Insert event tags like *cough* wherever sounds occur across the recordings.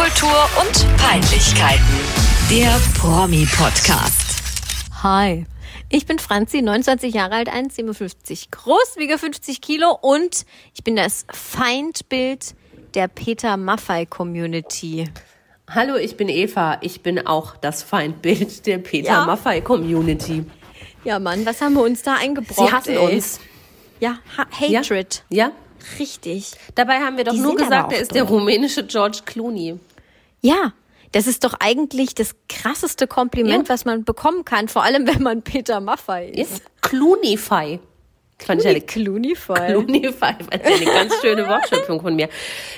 Popkultur und Peinlichkeiten. Der Promi-Podcast. Hi, ich bin Franzi, 29 Jahre alt, 1,57 groß, wiege 50 Kilo und ich bin das Feindbild der Peter Maffei Community. Hallo, ich bin Eva. Ich bin auch das Feindbild der Peter Ja. Maffei Community. Ja, Mann, was haben wir uns da eingebrockt? Sie hassen ey? uns. Ja, ha Hatred. Ja? Richtig. Dabei haben wir doch Die nur gesagt, er ist der dumm. rumänische George Clooney. Ja, das ist doch eigentlich das krasseste Kompliment, Ja. was man bekommen kann, vor allem wenn man Peter Maffei ist. Ist Clooney-Fei. Fand ich eine. Fand ich eine ganz schöne Wortschöpfung von mir.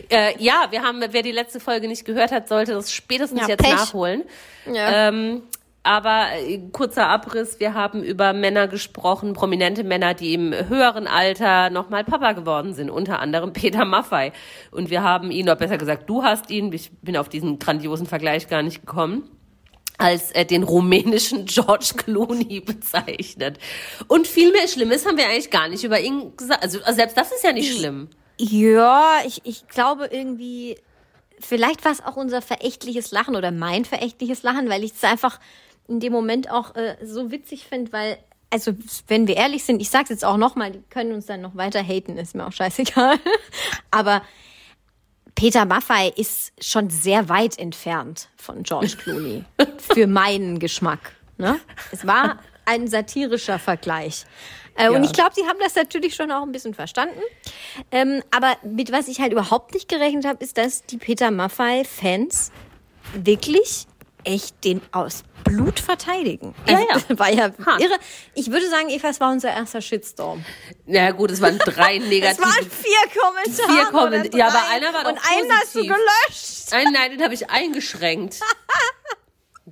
Äh, ja, wir haben, wer die letzte Folge nicht gehört hat, sollte das spätestens Ja, jetzt Pech. nachholen. Ja. Ähm, aber äh, kurzer Abriss, wir haben über Männer gesprochen, prominente Männer, die im höheren Alter nochmal Papa geworden sind, unter anderem *laughs* Peter Maffei. Und wir haben ihn, oder besser gesagt, du hast ihn, ich bin auf diesen grandiosen Vergleich gar nicht gekommen, als äh, den rumänischen *laughs* George Clooney bezeichnet. Und viel mehr Schlimmes haben wir eigentlich gar nicht über ihn gesagt. Also, also selbst das ist ja nicht schlimm. Ja, ich, ich glaube irgendwie, vielleicht war es auch unser verächtliches Lachen oder mein verächtliches Lachen, weil ich es einfach in dem Moment auch äh, so witzig finde, weil, also wenn wir ehrlich sind, ich sag's jetzt auch nochmal, die können uns dann noch weiter haten, ist mir auch scheißegal. *laughs* Aber Peter Maffei ist schon sehr weit entfernt von George Clooney. *laughs* für meinen Geschmack. Ne? Es war ein satirischer Vergleich. Äh, Und Ja. ich glaube, sie haben das natürlich schon auch ein bisschen verstanden. Ähm, aber mit was ich halt überhaupt nicht gerechnet habe, ist, dass die Peter Maffei-Fans wirklich echt den aus Blut verteidigen. Ja, Also, ja. das War ja Hart. irre. Ich würde sagen, Eva, es war unser erster Shitstorm. Na gut, es waren drei *laughs* Es negative. waren vier Kommentare. Vier Kommentare. Ja, aber einer war doch Und einen hast du positiv. gelöscht. Nein, nein, den habe ich eingeschränkt. *laughs*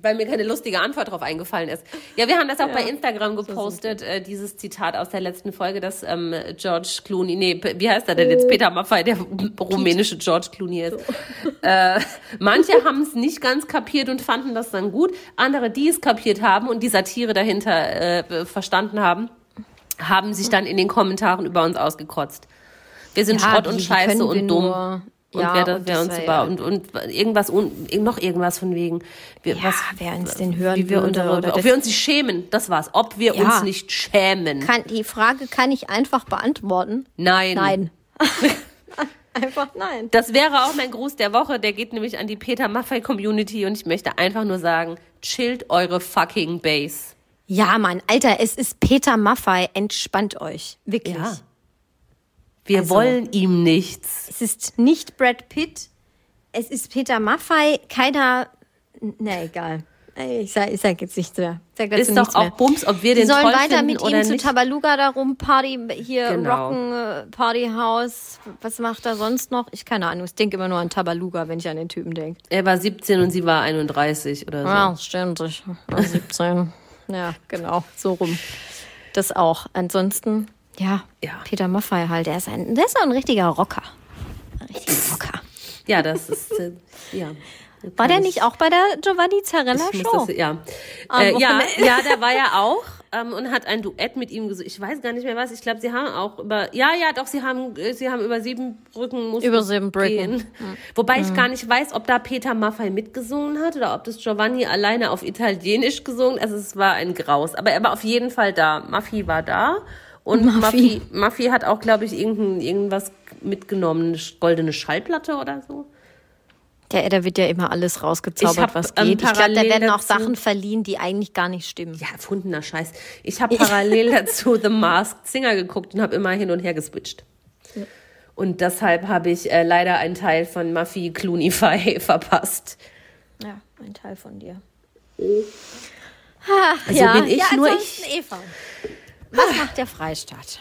Weil mir keine lustige Antwort darauf eingefallen ist. Ja, wir haben das auch bei Instagram gepostet, äh, dieses Zitat aus der letzten Folge, dass ähm, George Clooney, nee, wie heißt er denn jetzt? Peter Maffay, der rumänische George Clooney ist. Äh, manche *laughs* haben es nicht ganz kapiert und fanden das dann gut. Andere, die es kapiert haben und die Satire dahinter äh, verstanden haben, haben sich dann in den Kommentaren über uns ausgekotzt. Wir sind Schrott und Scheiße und dumm. Und Ja, wer, da, und wer das uns sei über ja- und, und irgendwas un, noch irgendwas von wegen wir, Ja, was, wer uns denn hören wie wir würde unsere, oder ob wir uns nicht schämen, das war's. Ob wir Ja. uns nicht schämen. Kann, die Frage kann ich einfach beantworten. nein. Nein. *laughs* einfach nein. Das wäre auch mein Gruß der Woche. Der geht nämlich an die Peter Maffei Community und ich möchte einfach nur sagen, chillt eure fucking Base. Ja, Mann, Alter, es ist Peter Maffei. Entspannt euch. Wirklich. Ja. Wir Also- wollen ihm nichts. Es ist nicht Brad Pitt. Es ist Peter Maffei. Keiner. Na, egal. Ich sag, ich sag jetzt nichts mehr. Ist doch auch mehr. Bums, ob wir Die den sollen toll weiter mit ihm zu. Tabaluga darum Party hier Genau. rocken äh, Partyhaus. Was macht er sonst noch? Ich keine Ahnung. Ich denke immer nur an Tabaluga, wenn ich an den Typen denke. Er war 17 und sie war 31 oder so. Ja, stimmt. Ich war 17. *laughs* ja, genau. So rum. Das auch. Ansonsten, ja, Ja. Peter Maffei halt. Der ist ein, der ist auch ein richtiger Rocker. Ein richtiger Rocker. Ja, das ist äh, ja. *laughs* War der nicht auch bei der Giovanni Zarella Show? das, ja. Äh, ja, ja, der war ja *laughs* auch ähm, und hat ein Duett mit ihm gesungen. Ich weiß gar nicht mehr was. Ich glaube, sie haben auch über, ja, ja, doch, sie haben, äh, sie haben über sieben Brücken mussten Über sieben Brücken. gehen. Wobei ich gar nicht weiß, ob da Peter Maffay mitgesungen hat oder ob das Giovanni alleine auf Italienisch gesungen. Also es war ein Graus. Aber er war auf jeden Fall da. Maffi war da. Und Maffi. Maffi, Maffi hat auch, glaube ich, irgendein, irgendwas mitgenommen, eine goldene Schallplatte oder so. Der, da wird ja immer alles Ich rausgezaubert, hab, was ähm, geht. ich glaube, da werden auch Sachen verliehen, die eigentlich gar nicht stimmen. Ja, erfundener Scheiß. Ich habe parallel *laughs* dazu The Masked Singer geguckt und habe immer hin und her geswitcht. Und deshalb habe ich äh, leider einen Teil von Muffy Clooney *laughs* verpasst. Ja, ein Teil von dir. Also bin ich ja, nur ansonsten Eva. Was macht der Freistaat?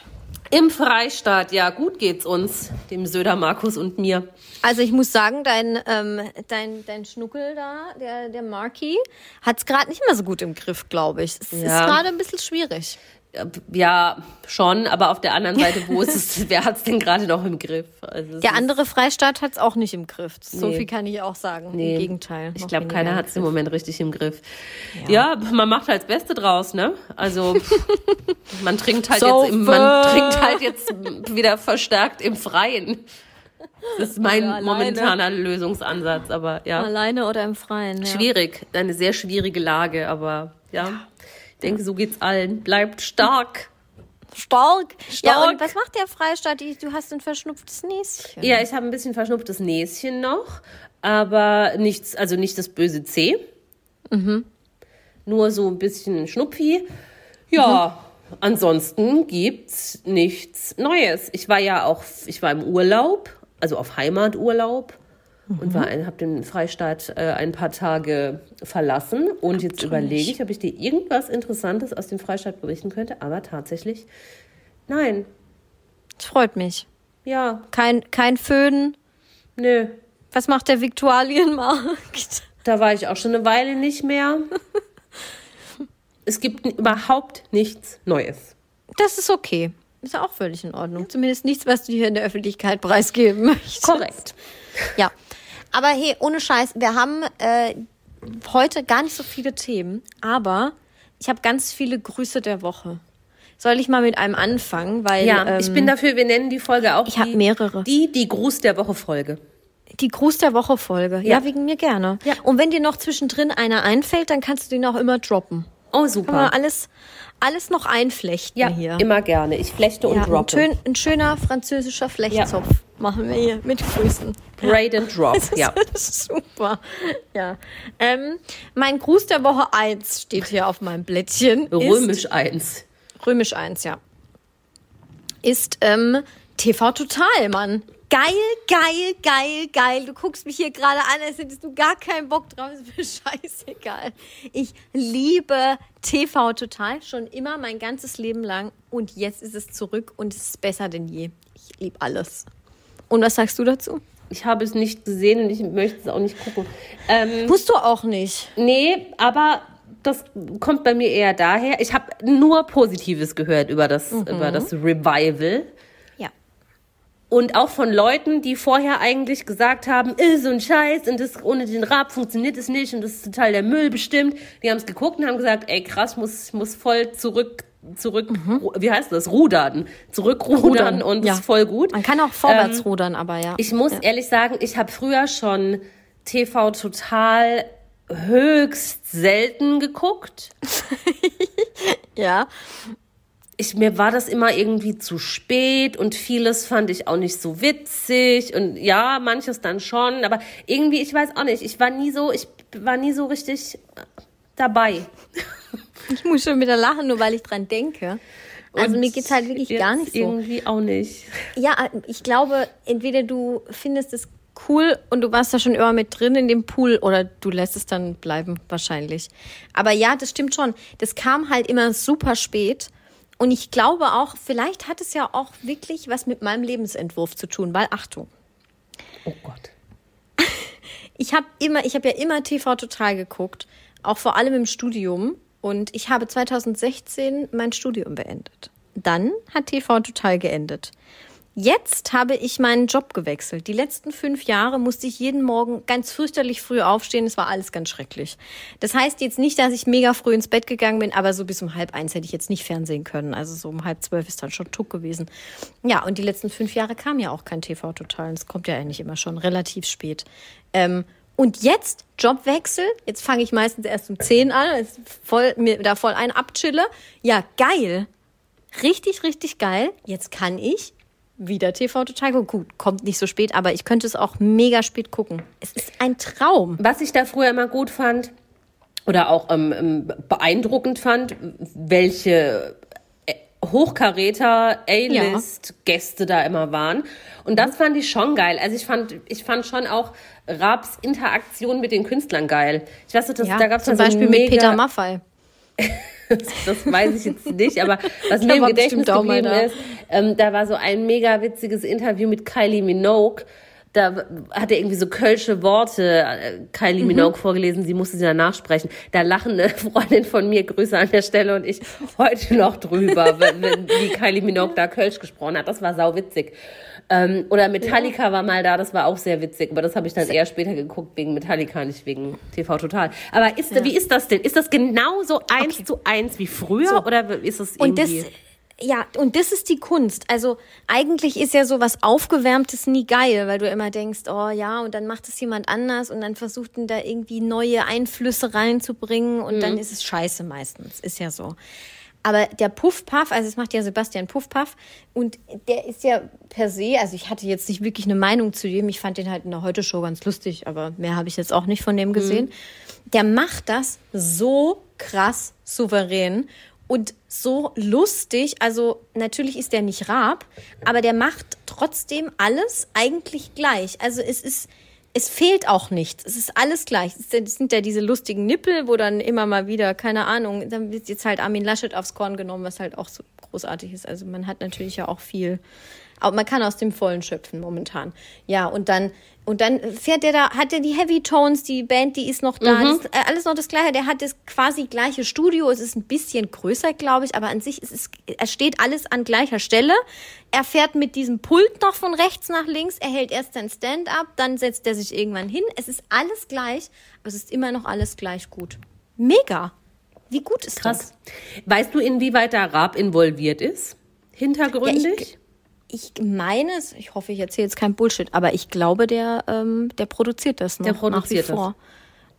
Im Freistaat, ja, gut geht's uns, dem Söder Markus und mir. Also ich muss sagen, dein, ähm, dein, dein Schnuckel da, der, der Marky, hat es gerade nicht mehr so gut im Griff, glaube ich. Es ist Ja. gerade ein bisschen schwierig. Ja, schon, aber auf der anderen Seite, wo ist es, *laughs* wer hat's denn gerade noch im Griff? Also es Der andere Freistaat hat es auch nicht im Griff. So Nee. viel kann ich auch sagen. Nee. Im Gegenteil. Ich glaube, keiner hat es im. Moment richtig im Griff. Ja. man macht halt das Beste draus, ne? Also *laughs* man trinkt halt jetzt im, man trinkt halt jetzt wieder verstärkt im Freien. Das ist mein Ja, momentaner Lösungsansatz, aber ja. Alleine oder im Freien. Ja. Schwierig, eine sehr schwierige Lage, aber ja. Ich denke, so geht's allen. Bleibt stark. Stark. Ja, Stark. und was macht der Freistaat? Du hast ein verschnupftes Näschen. Ja, ich habe ein bisschen verschnupftes Näschen noch, aber nichts, also nicht das böse C. Nur so ein bisschen Schnupfi. Ja, ansonsten gibt's nichts Neues. Ich war ja auch, ich war im Urlaub, also auf Heimaturlaub und war habe den Freistaat äh, ein paar Tage verlassen und jetzt überlege ich, ob ich dir irgendwas Interessantes aus dem Freistaat berichten könnte, aber tatsächlich nein. Das freut mich. Ja, Kein, kein Föhn. nö. Was macht der Viktualienmarkt? Da war ich auch schon eine Weile nicht mehr. es gibt überhaupt nichts Neues. Das ist okay. Ist ja auch völlig in Ordnung. Zumindest nichts, was du hier in der Öffentlichkeit preisgeben möchtest. Korrekt. Ja. Aber hey, ohne Scheiß, wir haben äh, heute gar nicht so viele Themen, aber ich habe ganz viele Grüße der Woche. Soll ich mal mit einem anfangen? Weil Ja, ähm, ich bin dafür, wir nennen die Folge auch ich hab die, mehrere. Die, die Gruß der Woche Folge. die Gruß der Woche Folge. Ja. Ja. wegen mir gerne. Ja. Und wenn dir noch zwischendrin einer einfällt, dann kannst du den auch immer droppen. Oh, Kann man super. alles, alles noch einflechten Ja, hier. immer gerne. Ich flechte und Ja, ein, droppe. schön, ein schöner französischer Flechtzopf machen wir hier mit Grüßen. Braid and drop, *laughs* Das ist, ja. *laughs* das ist super. Ja. Ähm, mein Gruß der Woche 1 steht hier auf meinem Blättchen. Ist, Römisch eins. Römisch 1, ja. Ist ähm, TV Total, Mann. Geil, geil, geil, geil. Du guckst mich hier gerade an, als hättest du gar keinen Bock drauf. *laughs* Ist mir scheißegal. Ich liebe TV Total schon immer mein ganzes Leben lang. Und jetzt ist es zurück und es ist besser denn je. Ich liebe alles. Und was sagst du dazu? Ich habe es nicht gesehen und ich möchte es auch nicht gucken. Ähm, Musst du auch nicht. nee, aber das kommt bei mir eher daher. Ich habe nur Positives gehört über das, Mhm. über das Revival. Ja. Und auch von Leuten, die vorher eigentlich gesagt haben, ist so ein Scheiß und das ohne den Rap funktioniert es nicht und das ist total der Müll bestimmt. Die haben es geguckt und haben gesagt, ey krass, muss, muss voll zurück, zurück, ru- wie heißt das? Rudern. Zurückrudern Rudern, und ja. ist voll gut. Man kann auch vorwärts rudern, aber ja. Ich muss ehrlich sagen, ich habe früher schon TV total höchst selten geguckt. *laughs* ja. Ich, mir war das immer irgendwie zu spät und vieles fand ich auch nicht so witzig und ja, manches dann schon, aber irgendwie, ich weiß auch nicht, ich war nie so, ich war nie so richtig dabei. *laughs* Ich muss schon wieder lachen, nur weil ich dran denke. Also Und mir geht's halt wirklich gar nicht so. Irgendwie auch nicht. Ja, ich glaube, entweder du findest es cool und du warst da schon immer mit drin in dem Pool oder du lässt es dann bleiben, wahrscheinlich. Aber ja, das stimmt schon. Das kam halt immer super spät. Und ich glaube auch, vielleicht hat es ja auch wirklich was mit meinem Lebensentwurf zu tun, weil Achtung, Oh Gott. *laughs* ich habe immer, ich habe ja immer TV total geguckt, auch vor allem im Studium. Und ich habe 2016 mein Studium beendet. Dann hat TV total geendet. Jetzt habe ich meinen Job gewechselt. Die letzten fünf Jahre musste ich jeden Morgen ganz fürchterlich früh aufstehen. Es war alles ganz schrecklich. Das heißt jetzt nicht, dass ich mega früh ins Bett gegangen bin, aber so bis um halb eins hätte ich jetzt nicht fernsehen können. Also so um halb zwölf ist dann schon tuck gewesen. Ja, und die letzten fünf Jahre kam ja auch kein TV total. Es kommt ja eigentlich immer schon relativ spät. Ähm, und jetzt Jobwechsel. Jetzt fange ich meistens erst um 10 an, ist voll, mir da voll ein abchille. Ja, geil. Richtig, richtig geil. Jetzt kann ich wieder TV total. Gut, kommt nicht so spät, aber ich könnte es auch mega spät gucken. Es ist ein Traum. Was ich da früher immer gut fand oder auch ähm, ähm, beeindruckend fand, welche äh, Hochkaräter, A-List-Gäste da immer waren. Und das fand ich schon geil. Also ich fand, ich fand schon auch Raps Interaktion mit den Künstlern geil. Ich weiß nicht, das, Ja, da gab es zum so Beispiel mega, mit Peter Maffay. *laughs* *laughs* das weiß ich jetzt nicht, aber was mir im Gedächtnis geblieben da. ist, ähm, da war so ein mega witziges Interview mit Kylie Minogue. Da hat er irgendwie so kölsche Worte äh, Kylie Mhm. Minogue vorgelesen, sie musste sie dann nachsprechen. Da lachen eine *laughs* Freundin von mir, Grüße an der Stelle und ich *laughs* heute noch drüber, wenn, wenn, wie Kylie Minogue da Kölsch gesprochen hat. Das war sau witzig. Ähm, oder Metallica war mal da, das war auch sehr witzig, aber das habe ich dann eher später geguckt wegen Metallica, nicht wegen TV Total. Aber ist, wie ist das denn? Ist das genauso eins Okay. zu eins wie früher oder ist es Und das, irgendwie... ja, und das ist die Kunst. Also eigentlich ist ja so was Aufgewärmtes nie geil, weil du immer denkst, oh ja, und dann macht es jemand anders und dann versucht dann da irgendwie neue Einflüsse reinzubringen und mhm. dann ist es scheiße meistens. Ist ja so. Aber der Puff-Puff, also es macht ja Sebastian Puff-Puff und der ist ja per se, also ich hatte jetzt nicht wirklich eine Meinung zu dem, ich fand den halt in der Heute-Show ganz lustig, aber mehr habe ich jetzt auch nicht von dem gesehen. Mhm. Der macht das so krass souverän und so lustig. Also natürlich ist der nicht Raab, aber der macht trotzdem alles eigentlich gleich. Also es ist, es fehlt auch nichts. Es ist alles gleich. Es sind ja diese lustigen Nippel, wo dann immer mal wieder, keine Ahnung, dann wird jetzt halt Armin Laschet aufs Korn genommen, was halt auch so großartig ist. Also man hat natürlich ja auch viel aber man kann aus dem Vollen schöpfen momentan. Ja, und dann, und dann fährt der da, hat er die Heavy Tones, die Band, die ist noch da, mhm. ist äh, alles noch das Gleiche. Der hat das quasi gleiche Studio. Es ist ein bisschen größer, glaube ich, aber an sich ist es, er steht alles an gleicher Stelle. Er fährt mit diesem Pult noch von rechts nach links. Er hält erst sein Stand-up, dann setzt er sich irgendwann hin. Es ist alles gleich, aber es ist immer noch alles gleich gut. Mega. Wie gut ist Krass. das? Weißt du, inwieweit der Raab involviert ist? Hintergründig? Ja, ich, ich meine es, ich hoffe, ich erzähle jetzt kein Bullshit, aber ich glaube, der, ähm, der produziert das noch der produziert nach wie vor.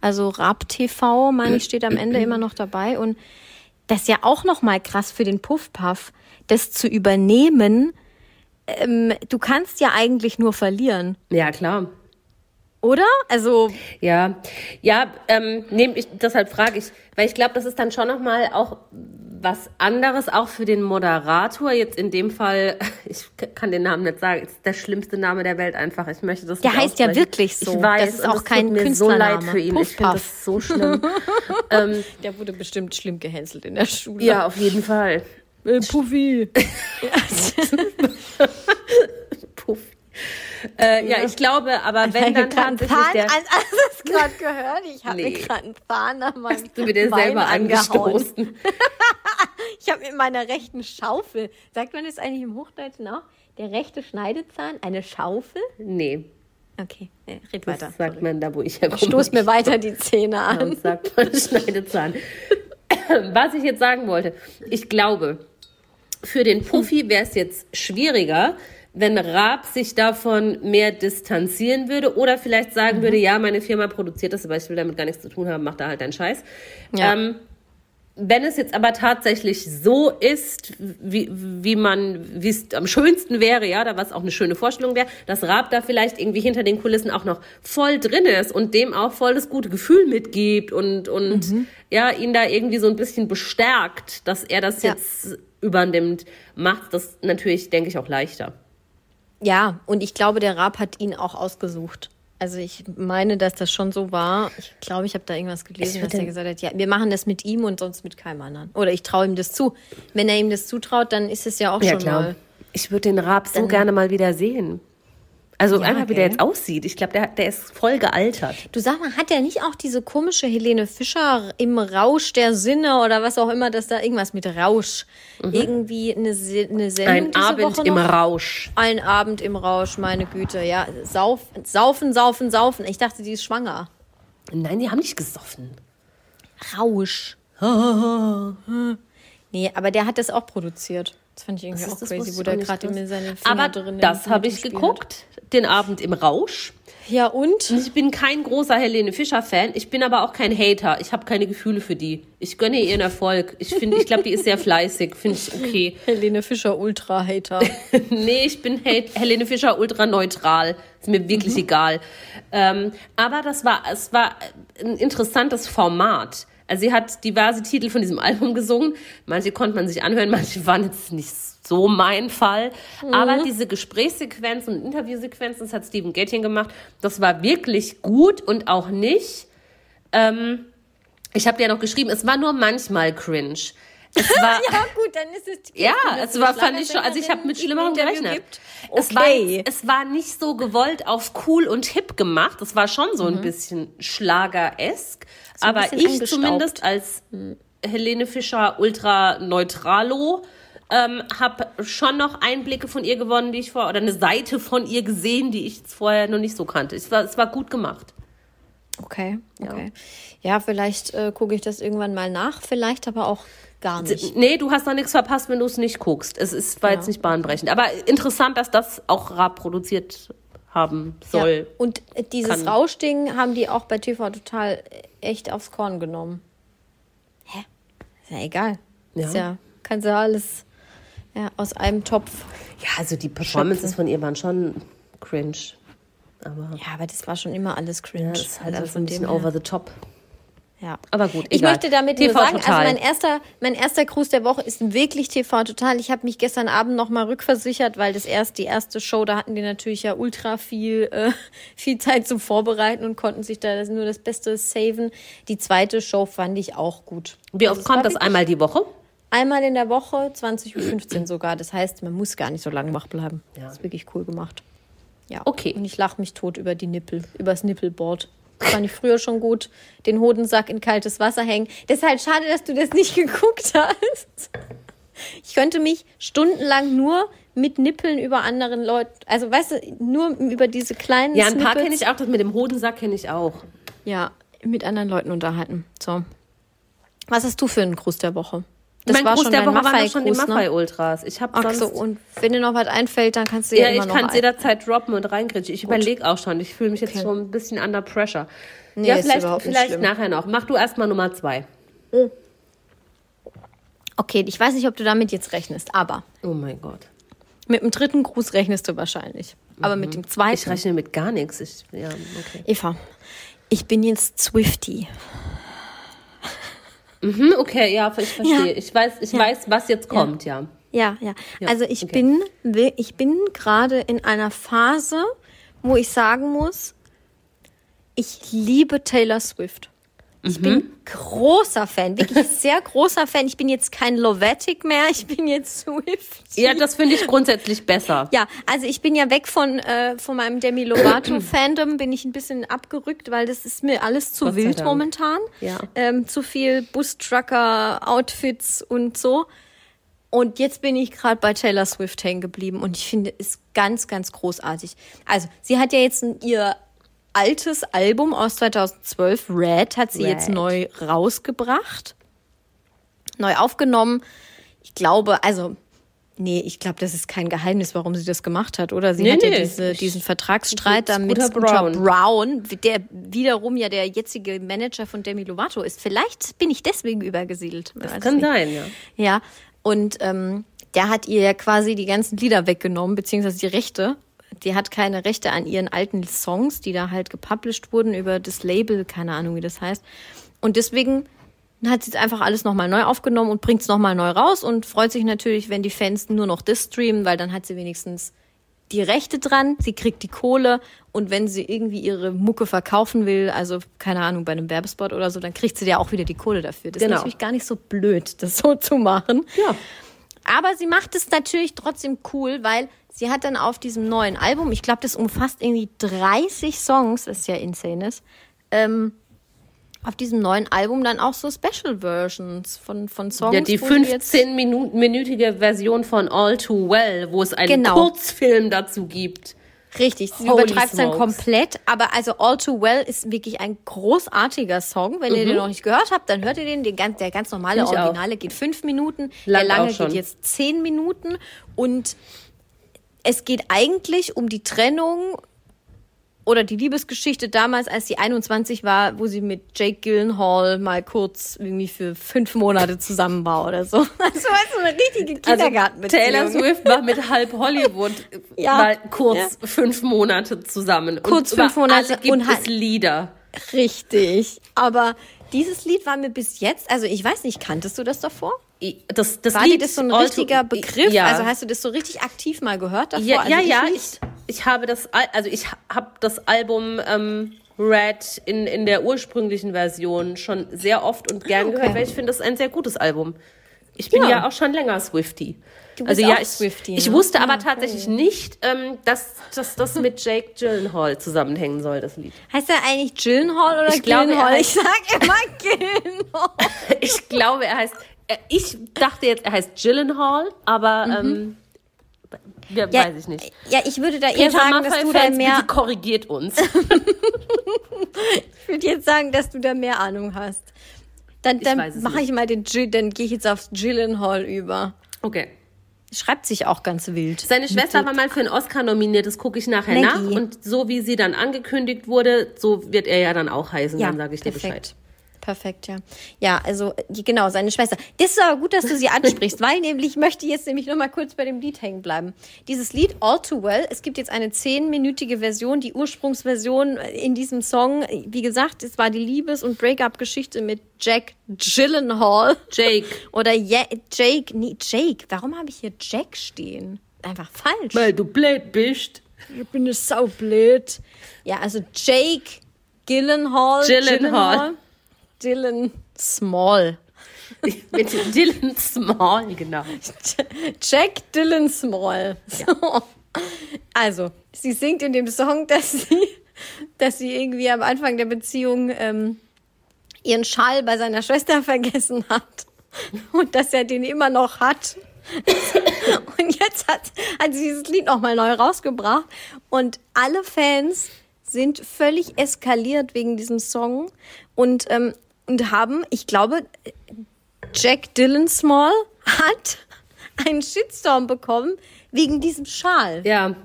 Also Rap TV, meine ich, steht am Ende immer noch dabei. Und das ist ja auch noch mal krass für den Puffpuff, das zu übernehmen. Ähm, du kannst ja eigentlich nur verlieren. Ja, klar. Oder? Also. Ja, ja, ähm, nehm ich, deshalb frage ich, weil ich glaube, das ist dann schon noch mal auch was anderes auch für den Moderator. Jetzt in dem Fall, *laughs* ich kann den Namen nicht sagen, ist der schlimmste Name der Welt einfach. Ich möchte das Der heißt ja wirklich so. Ich weiß, das ist auch kein mir so leid für ihn. Puff, ich finde das so schlimm. *laughs* ähm, der wurde bestimmt schlimm gehänselt in der Schule. Ja, auf jeden Fall. Äh. Puffy. *laughs* Äh, ja, ich glaube, aber wenn dann tatsächlich der... *laughs* Hast du das gerade gehört? Ich habe nee. mir gerade einen Zahn an meinem Hast du mir den selber angestoßen? *laughs* ich habe mit meiner rechten Schaufel, sagt man das eigentlich im Hochdeutschen auch? Der rechte Schneidezahn, eine Schaufel? Nee. Okay, red weiter. Das sagt man da, wo ich herkomme. Stoß mir weiter die Zähne an. Ja, sagt man *laughs* Schneidezahn. *coughs* Was ich jetzt sagen wollte, ich glaube, für den Puffy wäre es jetzt schwieriger, wenn Raab sich davon mehr distanzieren würde oder vielleicht sagen mhm. würde, ja, meine Firma produziert das, aber ich will damit gar nichts zu tun haben, mach da halt deinen Scheiß. Ja. Ähm, wenn es jetzt aber tatsächlich so ist, wie, wie man, wie es am schönsten wäre, ja, da was auch eine schöne Vorstellung wäre, dass Raab da vielleicht irgendwie hinter den Kulissen auch noch voll drin ist und dem auch voll das gute Gefühl mitgibt und, und mhm. ja, ihn da irgendwie so ein bisschen bestärkt, dass er das ja. jetzt übernimmt, macht das natürlich, denke ich, auch leichter. Ja, und ich glaube, der Raab hat ihn auch ausgesucht. Also ich meine, dass das schon so war. Ich glaube, ich habe da irgendwas gelesen, dass er gesagt hat, ja, wir machen das mit ihm und sonst mit keinem anderen. Oder ich traue ihm das zu. Wenn er ihm das zutraut, dann ist es ja auch ja, schon klar. mal. Ich würde den Raab so gerne mal wieder sehen. Also ja, einfach, wie der jetzt aussieht. Ich glaube, der, der ist voll gealtert. Du sag mal, hat der nicht auch diese komische Helene Fischer im Rausch der Sinne oder was auch immer, dass da irgendwas mit Rausch mhm. irgendwie eine, eine Sendung Ein Abend im Rausch. Ein Abend im Rausch, meine Güte. Ja, Sauf, saufen, saufen, saufen. Ich dachte, die ist schwanger. Nein, die haben nicht gesoffen. Rausch. *laughs* nee, aber der hat das auch produziert. Das fand ich irgendwie auch crazy, wo der gerade in seine Finger Aber drin das habe ich geguckt, den Abend im Rausch. Ja, und? Ich bin kein großer Helene Fischer-Fan. Ich bin aber auch kein Hater. Ich habe keine Gefühle für die. Ich gönne ihr ihren Erfolg. Ich finde, ich glaube, die ist sehr *laughs* fleißig. Finde ich okay. Helene Fischer Ultra-Hater. *laughs* nee, ich bin Helene Fischer Ultra-neutral. Ist mir wirklich mhm. egal. Ähm, aber das war, es war ein interessantes Format. Also sie hat diverse Titel von diesem *laughs* Album gesungen. Manche konnte man sich anhören, manche waren jetzt nicht so mein Fall. Mhm. Aber diese Gesprächssequenzen und Interviewsequenzen, das hat Steven Gätchen gemacht, das war wirklich gut und auch nicht. Ähm, ich habe dir ja noch geschrieben, es war nur manchmal cringe. Es *laughs* war, ja, gut, dann ist es. Ja, es war, fand ich schon, also ich habe mit Schlimmerem gerechnet. Okay. Es, war, es war nicht so gewollt auf cool und hip gemacht. Es war schon so mhm. ein bisschen Schlager-esk. So aber ich zumindest als Helene Fischer Ultra Neutralo ähm, habe schon noch Einblicke von ihr gewonnen, die ich vorher, oder eine Seite von ihr gesehen, die ich vorher noch nicht so kannte. Es war, es war gut gemacht. Okay, okay. Ja, vielleicht äh, gucke ich das irgendwann mal nach, vielleicht aber auch gar nicht. Nee, du hast noch nichts verpasst, wenn du es nicht guckst. Es ist, war Ja. jetzt nicht bahnbrechend. Aber interessant, dass das auch Raab produziert haben soll. Ja. Und äh, dieses kann. Rauschding haben die auch bei TV total äh, echt aufs Korn genommen. Hä? Ist ja egal. Ja. Ist ja, kannst du alles ja, aus einem Topf. Ja, also die Performances von ihr waren schon cringe. Aber Ja, aber das war schon immer alles cringe. ja, das ist halt Also so ein bisschen her. over the top. Ja. Aber gut, Ich egal. möchte damit TV nur sagen, Total. also mein erster, mein erster Gruß der Woche ist wirklich TV Total. Ich habe mich gestern Abend nochmal rückversichert, weil das erst die erste Show, da hatten die natürlich ja ultra viel, äh, *laughs* viel Zeit zum Vorbereiten und konnten sich da das nur das Beste saven. Die zweite Show fand ich auch gut. Wie Also oft war kommt das einmal die Woche? Einmal in der Woche, 20.15 Uhr sogar. Das heißt, man muss gar nicht so lange wach bleiben. Ja. Das ist wirklich cool gemacht. Ja. Okay. Und ich lache mich tot über die Nippel, übers Nippelboard. Fand ich früher schon gut. Den Hodensack in kaltes Wasser hängen. Deshalb schade, dass du das nicht *laughs* geguckt hast. Ich könnte mich stundenlang nur mit Nippeln über anderen Leuten, also weißt du, nur über diese kleinen Ja, ein paar kenne ich auch. Das mit dem Hodensack kenne ich auch. Ja, mit anderen Leuten unterhalten. So. Was hast du für einen Gruß der Woche? Das mein Gruß der dein Woche waren doch schon die ne? Maffei-Ultras. Ich habe sonst... so, und wenn dir noch was einfällt, dann kannst du ja, ja, immer ich kann es jederzeit droppen und reingritschen. Ich überlege auch schon. Ich fühle mich jetzt Okay. schon ein bisschen under pressure. Nee, ja, vielleicht, vielleicht nachher noch. Mach du erstmal Nummer zwei. Okay, ich weiß nicht, ob du damit jetzt rechnest, aber Oh mein Gott. mit dem dritten Gruß rechnest du wahrscheinlich. Aber mit dem Ich zweiten. rechne mit gar nichts. Ich, ja, okay. Eva, ich bin jetzt Swifty. Hm, okay, ja, ich verstehe. Ja. Ich weiß, ich Ja. weiß, was jetzt kommt, ja. Ja, ja. Also ich okay. bin, ich bin gerade in einer Phase, wo ich sagen muss, ich liebe Taylor Swift. Ich Mhm. bin großer Fan, wirklich *laughs* sehr großer Fan. Ich bin jetzt kein Lovatic mehr, ich bin jetzt Swift. Ja, das finde ich grundsätzlich besser. Ja, also ich bin ja weg von, äh, von meinem Demi Lovato-Fandom, *clears throat* bin ich ein bisschen abgerückt, weil das ist mir alles zu wild Dank. momentan. Ja. Ähm, zu viel Bus-Trucker-Outfits und so. Und jetzt bin ich gerade bei Taylor Swift hängen geblieben und ich finde es ganz, ganz großartig. Also, sie hat ja jetzt ihr altes Album aus 2012, Red, hat sie jetzt Red. neu rausgebracht, neu aufgenommen. Ich glaube, also, nee, ich glaube, das ist kein Geheimnis, warum sie das gemacht hat, oder? Sie Nee, hat ja diese, diesen Vertragsstreit da mit Scooter Braun. Brown, der wiederum ja der jetzige Manager von Demi Lovato ist. Vielleicht bin ich deswegen übergesiedelt. Das kann nicht. sein, ja. Ja, und ähm, der hat ihr ja quasi die ganzen Lieder weggenommen, beziehungsweise die Rechte. Die hat keine Rechte an ihren alten Songs, die da halt gepublished wurden über das Label, keine Ahnung, wie das heißt. Und deswegen hat sie jetzt einfach alles nochmal neu aufgenommen und bringt es nochmal neu raus und freut sich natürlich, wenn die Fans nur noch das streamen, weil dann hat sie wenigstens die Rechte dran, sie kriegt die Kohle und wenn sie irgendwie ihre Mucke verkaufen will, also keine Ahnung, bei einem Werbespot oder so, dann kriegt sie ja auch wieder die Kohle dafür. Das Genau. ist natürlich gar nicht so blöd, das so zu machen. Ja. Aber sie macht es natürlich trotzdem cool, weil sie hat dann auf diesem neuen Album, ich glaube, das umfasst irgendwie 30 Songs, was ja insane ist, ähm, auf diesem neuen Album dann auch so Special Versions von, von Songs. Ja, die wo sie jetzt- 15-minütige Version von All Too Well, wo es einen Genau. Kurzfilm dazu gibt. Richtig, sie übertreibt dann smokes. komplett. Aber also All Too Well ist wirklich ein großartiger Song. Wenn ihr den noch nicht gehört habt, dann hört ihr den. den ganz, der ganz normale Mhm. Ich auch. Originale geht fünf Minuten. Lang der lange geht jetzt zehn Minuten. Und es geht eigentlich um die Trennung oder die Liebesgeschichte damals, als sie 21 war, wo sie mit Jake Gyllenhaal mal kurz irgendwie für fünf Monate zusammen war oder so. *laughs* Also weißt du, eine richtige Also Kindergartenbeziehung. Taylor Swift war mit halb Hollywood *laughs* Ja. mal kurz fünf Monate zusammen. Kurz und fünf Monate alle gibt und es Lieder. Richtig. Aber dieses Lied war mir bis jetzt, also ich weiß nicht, kanntest du das davor? Das, das War Lied dir das so ein All richtiger Begriff? Ja. Also hast du das so richtig aktiv mal gehört davor? Ja, also ja, ja. Ich Ich, ich habe das, Al- also ich habe das Album ähm, Red in, in der ursprünglichen Version schon sehr oft und gern Ah, okay. gehört, weil ich finde, das ist ein sehr gutes Album. Ich bin Ja. ja, auch schon länger Swifty. Du bist also ja, ich, Swiftie, ich ne? wusste Ah, aber tatsächlich nicht, ähm, dass, dass das mit Jake Gyllenhaal zusammenhängen soll, das Lied. Heißt er eigentlich Gyllenhaal oder Ich glaube, Gyllenhaal? heißt- Ich sag immer Gyllenhaal. *laughs* Ich glaube, er heißt, äh, ich dachte jetzt, er heißt Gyllenhaal, aber ähm, ja, Mhm. Ja, weiß ich nicht. Ja, ich würde da eher sagen, dass du da Maffay-Fans, mehr bitte korrigiert uns. *laughs* Ich würde jetzt sagen, dass du da mehr Ahnung hast. Dann, dann mache ich mal den Jill, dann gehe ich jetzt aufs Gyllenhaal über. Okay. Schreibt sich auch ganz wild. Seine Schwester war mal für einen Oscar nominiert, das gucke ich nachher Maggie. nach. Und so wie sie dann angekündigt wurde, so wird er ja dann auch heißen. dann sage ich dir Bescheid. Perfekt. Ja. Ja, also die- genau, seine Schwester. Das ist aber gut, dass du sie ansprichst, weil nämlich, ich möchte jetzt nämlich noch mal kurz bei dem Lied hängen bleiben. Dieses Lied All Too Well, es gibt jetzt eine zehnminütige Version, die Ursprungsversion in diesem Song. Wie gesagt, es war die Liebes- und Breakup-Geschichte mit Jack Gyllenhaal. Jake. *laughs* Oder ja, Jake, nee, Jake. Warum habe ich hier Jack stehen? Einfach falsch. Weil du blöd bist. Ich bin eine Sau blöd. Ja, also Jake Gyllenhaal. Gyllenhaal. Dylan Small. *laughs* Mit Dylan Small, genau. *laughs* Jack Dylan Small. So. *laughs* Also, sie singt in dem Song, dass sie, dass sie irgendwie am Anfang der Beziehung ähm, ihren Schal bei seiner Schwester vergessen hat. Und dass er den immer noch hat. Und jetzt hat, hat sie dieses Lied nochmal neu rausgebracht. Und alle Fans sind völlig eskaliert wegen diesem Song und, ähm, und haben, ich glaube, Jack Dylan Small hat *laughs* einen Shitstorm bekommen wegen diesem Schal. Ja.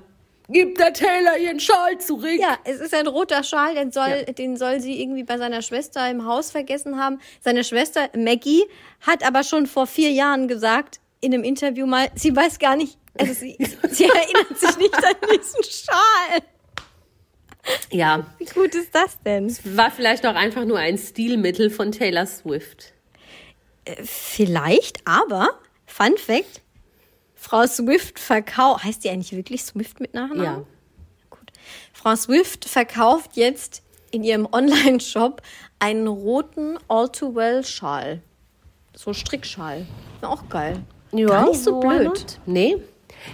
Gib der Taylor ihren Schal zurück. Ja, es ist ein roter Schal, den soll, Ja. den soll sie irgendwie bei seiner Schwester im Haus vergessen haben. Seine Schwester Maggie hat aber schon vor vier Jahren gesagt, in einem Interview mal, sie weiß gar nicht, also sie, sie *laughs* erinnert sich nicht an diesen Schal. Ja. Wie gut ist das denn? War vielleicht auch einfach nur ein Stilmittel von Taylor Swift. Vielleicht, aber, Fun Fact, Frau Swift verkauft, heißt die eigentlich wirklich Swift mit Nachnamen? Ja. Gut. Frau Swift verkauft jetzt in ihrem *laughs* Online-Shop einen roten All-Too-Well-Schal. So Strickschal. Auch geil. Gar nicht so blöd. Nee.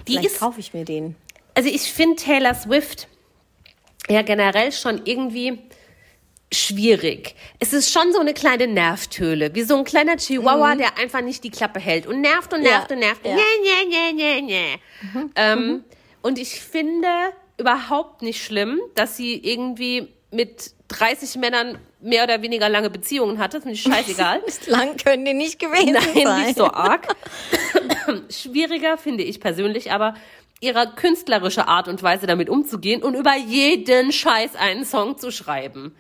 Die Vielleicht kaufe ich mir den. also ich finde Taylor Swift ja generell schon irgendwie schwierig. Es ist schon so eine kleine Nervtöle, wie so ein kleiner Chihuahua, der einfach nicht die Klappe hält und nervt und nervt Ja, und nervt. ja. Nee, nee, nee, nee, nee. Ähm, Und ich finde überhaupt nicht schlimm, dass sie irgendwie mit 30 Männern mehr oder weniger lange Beziehungen hatte. Das finde ich *laughs* scheißegal. Lang können die nicht gewesen Nein, sein. nicht so arg. *laughs* Schwieriger finde ich persönlich, aber ihre künstlerische Art und Weise damit umzugehen und über jeden Scheiß einen Song zu schreiben.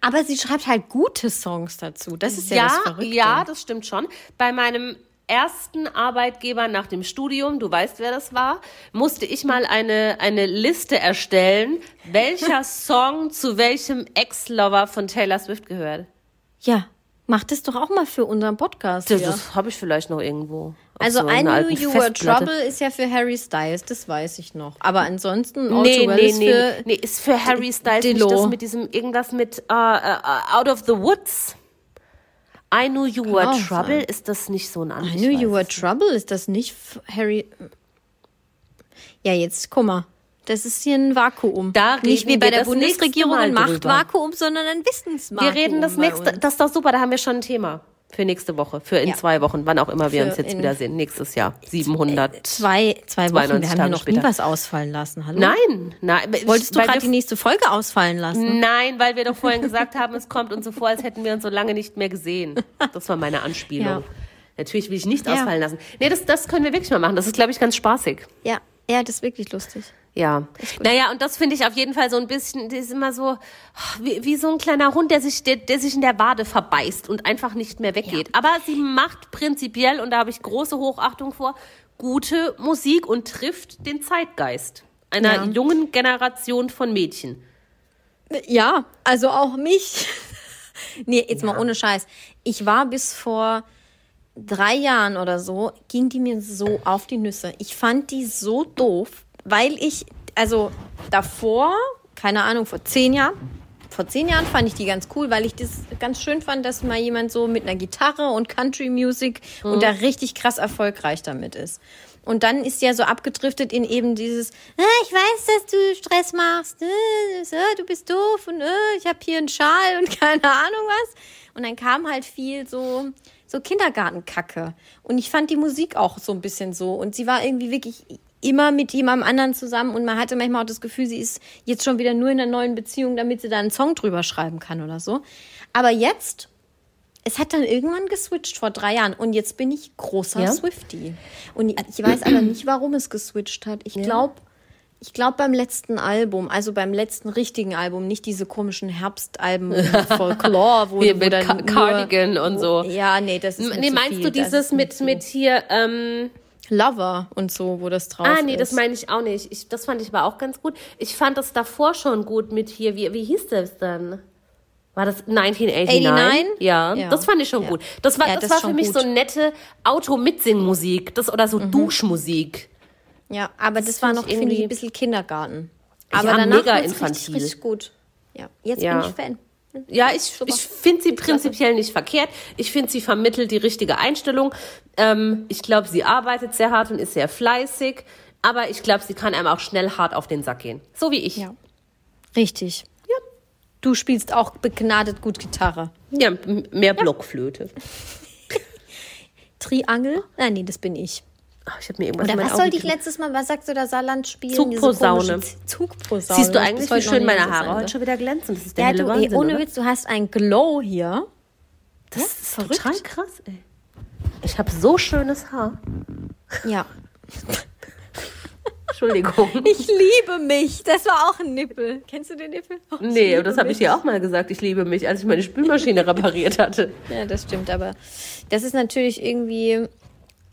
Aber sie schreibt halt gute Songs dazu. Das ist ja, das Ja, Verrückte. ja, das stimmt schon. Bei meinem ersten Arbeitgeber nach dem Studium, du weißt, wer das war, musste ich mal eine, eine Liste erstellen, welcher *laughs* Song zu welchem Ex-Lover von Taylor Swift gehört. Ja, mach das doch auch mal für unseren Podcast. Das, das habe ich vielleicht noch irgendwo. Also so I Knew You Were. Trouble ist ja für Harry Styles, das weiß ich noch. Aber ansonsten All Nee, nee, ist nee, für nee, ist für Harry Styles Dillo. nicht das mit diesem, irgendwas mit äh, äh, Out of the Woods. I Knew You Were auch Trouble, sein. ist das nicht so ein I anderes? Knew You Were Trouble, ist das nicht Harry? Ja, jetzt guck mal. Das ist hier ein Vakuum. Da nicht wie bei der Bundesregierung ein Machtvakuum, sondern ein Wissensvakuum. Wir reden das nächste, das ist doch super, da haben wir schon ein Thema für nächste Woche, für in Ja. zwei Wochen, wann auch immer wir Für uns jetzt wiedersehen, nächstes Jahr, 700. Zwei, zwei Wochen. 92 Wir haben Tage hier noch nie später. was ausfallen lassen. Hallo? Nein, nein. Wolltest du gerade die nächste Folge ausfallen lassen? Nein, weil wir doch vorhin gesagt haben, es kommt uns so vor, als hätten wir uns so lange nicht mehr gesehen. Das war meine Anspielung. Ja. Natürlich will ich nicht Ja. ausfallen lassen. Nee, das, das können wir wirklich mal machen. Das ist, glaube ich, ganz spaßig. Ja, ja, das ist wirklich lustig. Ja. Naja, und das finde ich auf jeden Fall so ein bisschen, das ist immer so wie, wie so ein kleiner Hund, der sich, der, der sich in der Wade verbeißt und einfach nicht mehr weggeht. Aber sie macht prinzipiell, und da habe ich große Hochachtung vor, gute Musik und trifft den Zeitgeist einer Ja. jungen Generation von Mädchen. Ja, also auch mich. *laughs* nee, jetzt mal ohne Scheiß. Ich war bis vor drei Jahren oder so, ging die mir so auf die Nüsse. Ich fand die so doof, weil ich, also davor, keine Ahnung, vor zehn Jahren, vor zehn Jahren fand ich die ganz cool, weil ich das ganz schön fand, dass mal jemand so mit einer Gitarre und Country Music und da richtig krass erfolgreich damit ist. Und dann ist ja so abgedriftet in eben dieses, äh, ich weiß, dass du Stress machst, äh, so, du bist doof und äh, ich habe hier einen Schal und *laughs* keine Ahnung was. Und dann kam halt viel so, so Kindergartenkacke. Und ich fand die Musik auch so ein bisschen so. Und sie war irgendwie wirklich immer mit jemandem anderen zusammen und man hatte manchmal auch das Gefühl, sie ist jetzt schon wieder nur in einer neuen Beziehung, damit sie da einen Song drüber schreiben kann oder so. Aber jetzt, es hat dann irgendwann geswitcht vor drei Jahren und jetzt bin ich großer Ja? Swifty. Und ich weiß aber nicht, warum es geswitcht hat. Ich glaube, ich glaube beim letzten Album, also beim letzten richtigen Album, nicht diese komischen Herbstalben Folklore, wo, *laughs* Hier wo mit dann Ca- nur- Cardigan und so. Ja, nee, das ist Nee, meinst viel. du dieses mit, mit hier, ähm, Lover und so, wo das drauf ist? ah, nee, das meine ich auch nicht. Ich, das fand ich aber auch ganz gut. Ich fand das davor schon gut mit hier, wie, wie hieß das denn? War das 1989? 89? Ja, Ja. das fand ich schon Ja. gut. Das war, Ja, das das war ist für mich gut. Mhm. so nette Auto-Mitsingmusik, das oder so Duschmusik. Ja, aber das, Das war noch, ich finde ich, irgendwie- ein bisschen Kindergarten. Ja, Aber danach mega infantil. Richtig, richtig gut. Ja, jetzt Ja. bin ich Fan. Ja, ich, Super. ich finde sie prinzipiell nicht verkehrt. Ich finde, sie vermittelt die richtige Einstellung. Ähm, ich glaube, sie arbeitet sehr hart und ist sehr fleißig. Aber ich glaube, sie kann einem auch schnell hart auf den Sack gehen. So wie ich. Ja. Richtig. Ja. Du spielst auch begnadet gut Gitarre. Ja, mehr Blockflöte. *laughs* Triangel? Nein, nee, das bin ich. Ach, ich habe mir irgendwas Oder was sollte ich letztes Mal, was sagst du da, Saarland spielen? Zugposaune. Zugposaune. Siehst du eigentlich, wie schön meine. Haare heute schon wieder glänzen? Das ist der Ja, helle du, Wahnsinn, ey, ohne? Witz, du hast ein Glow hier. Das ist verrückt. total krass, ey. Ich habe so schönes Haar. Ja. *laughs* Entschuldigung. *laughs* Ich liebe mich. Das war auch ein Nippel. Kennst du den Nippel? Oh, nee, das habe ich dir auch mal gesagt. Ich liebe mich, als ich meine Spülmaschine *laughs* repariert hatte. Ja, das stimmt, aber das ist natürlich irgendwie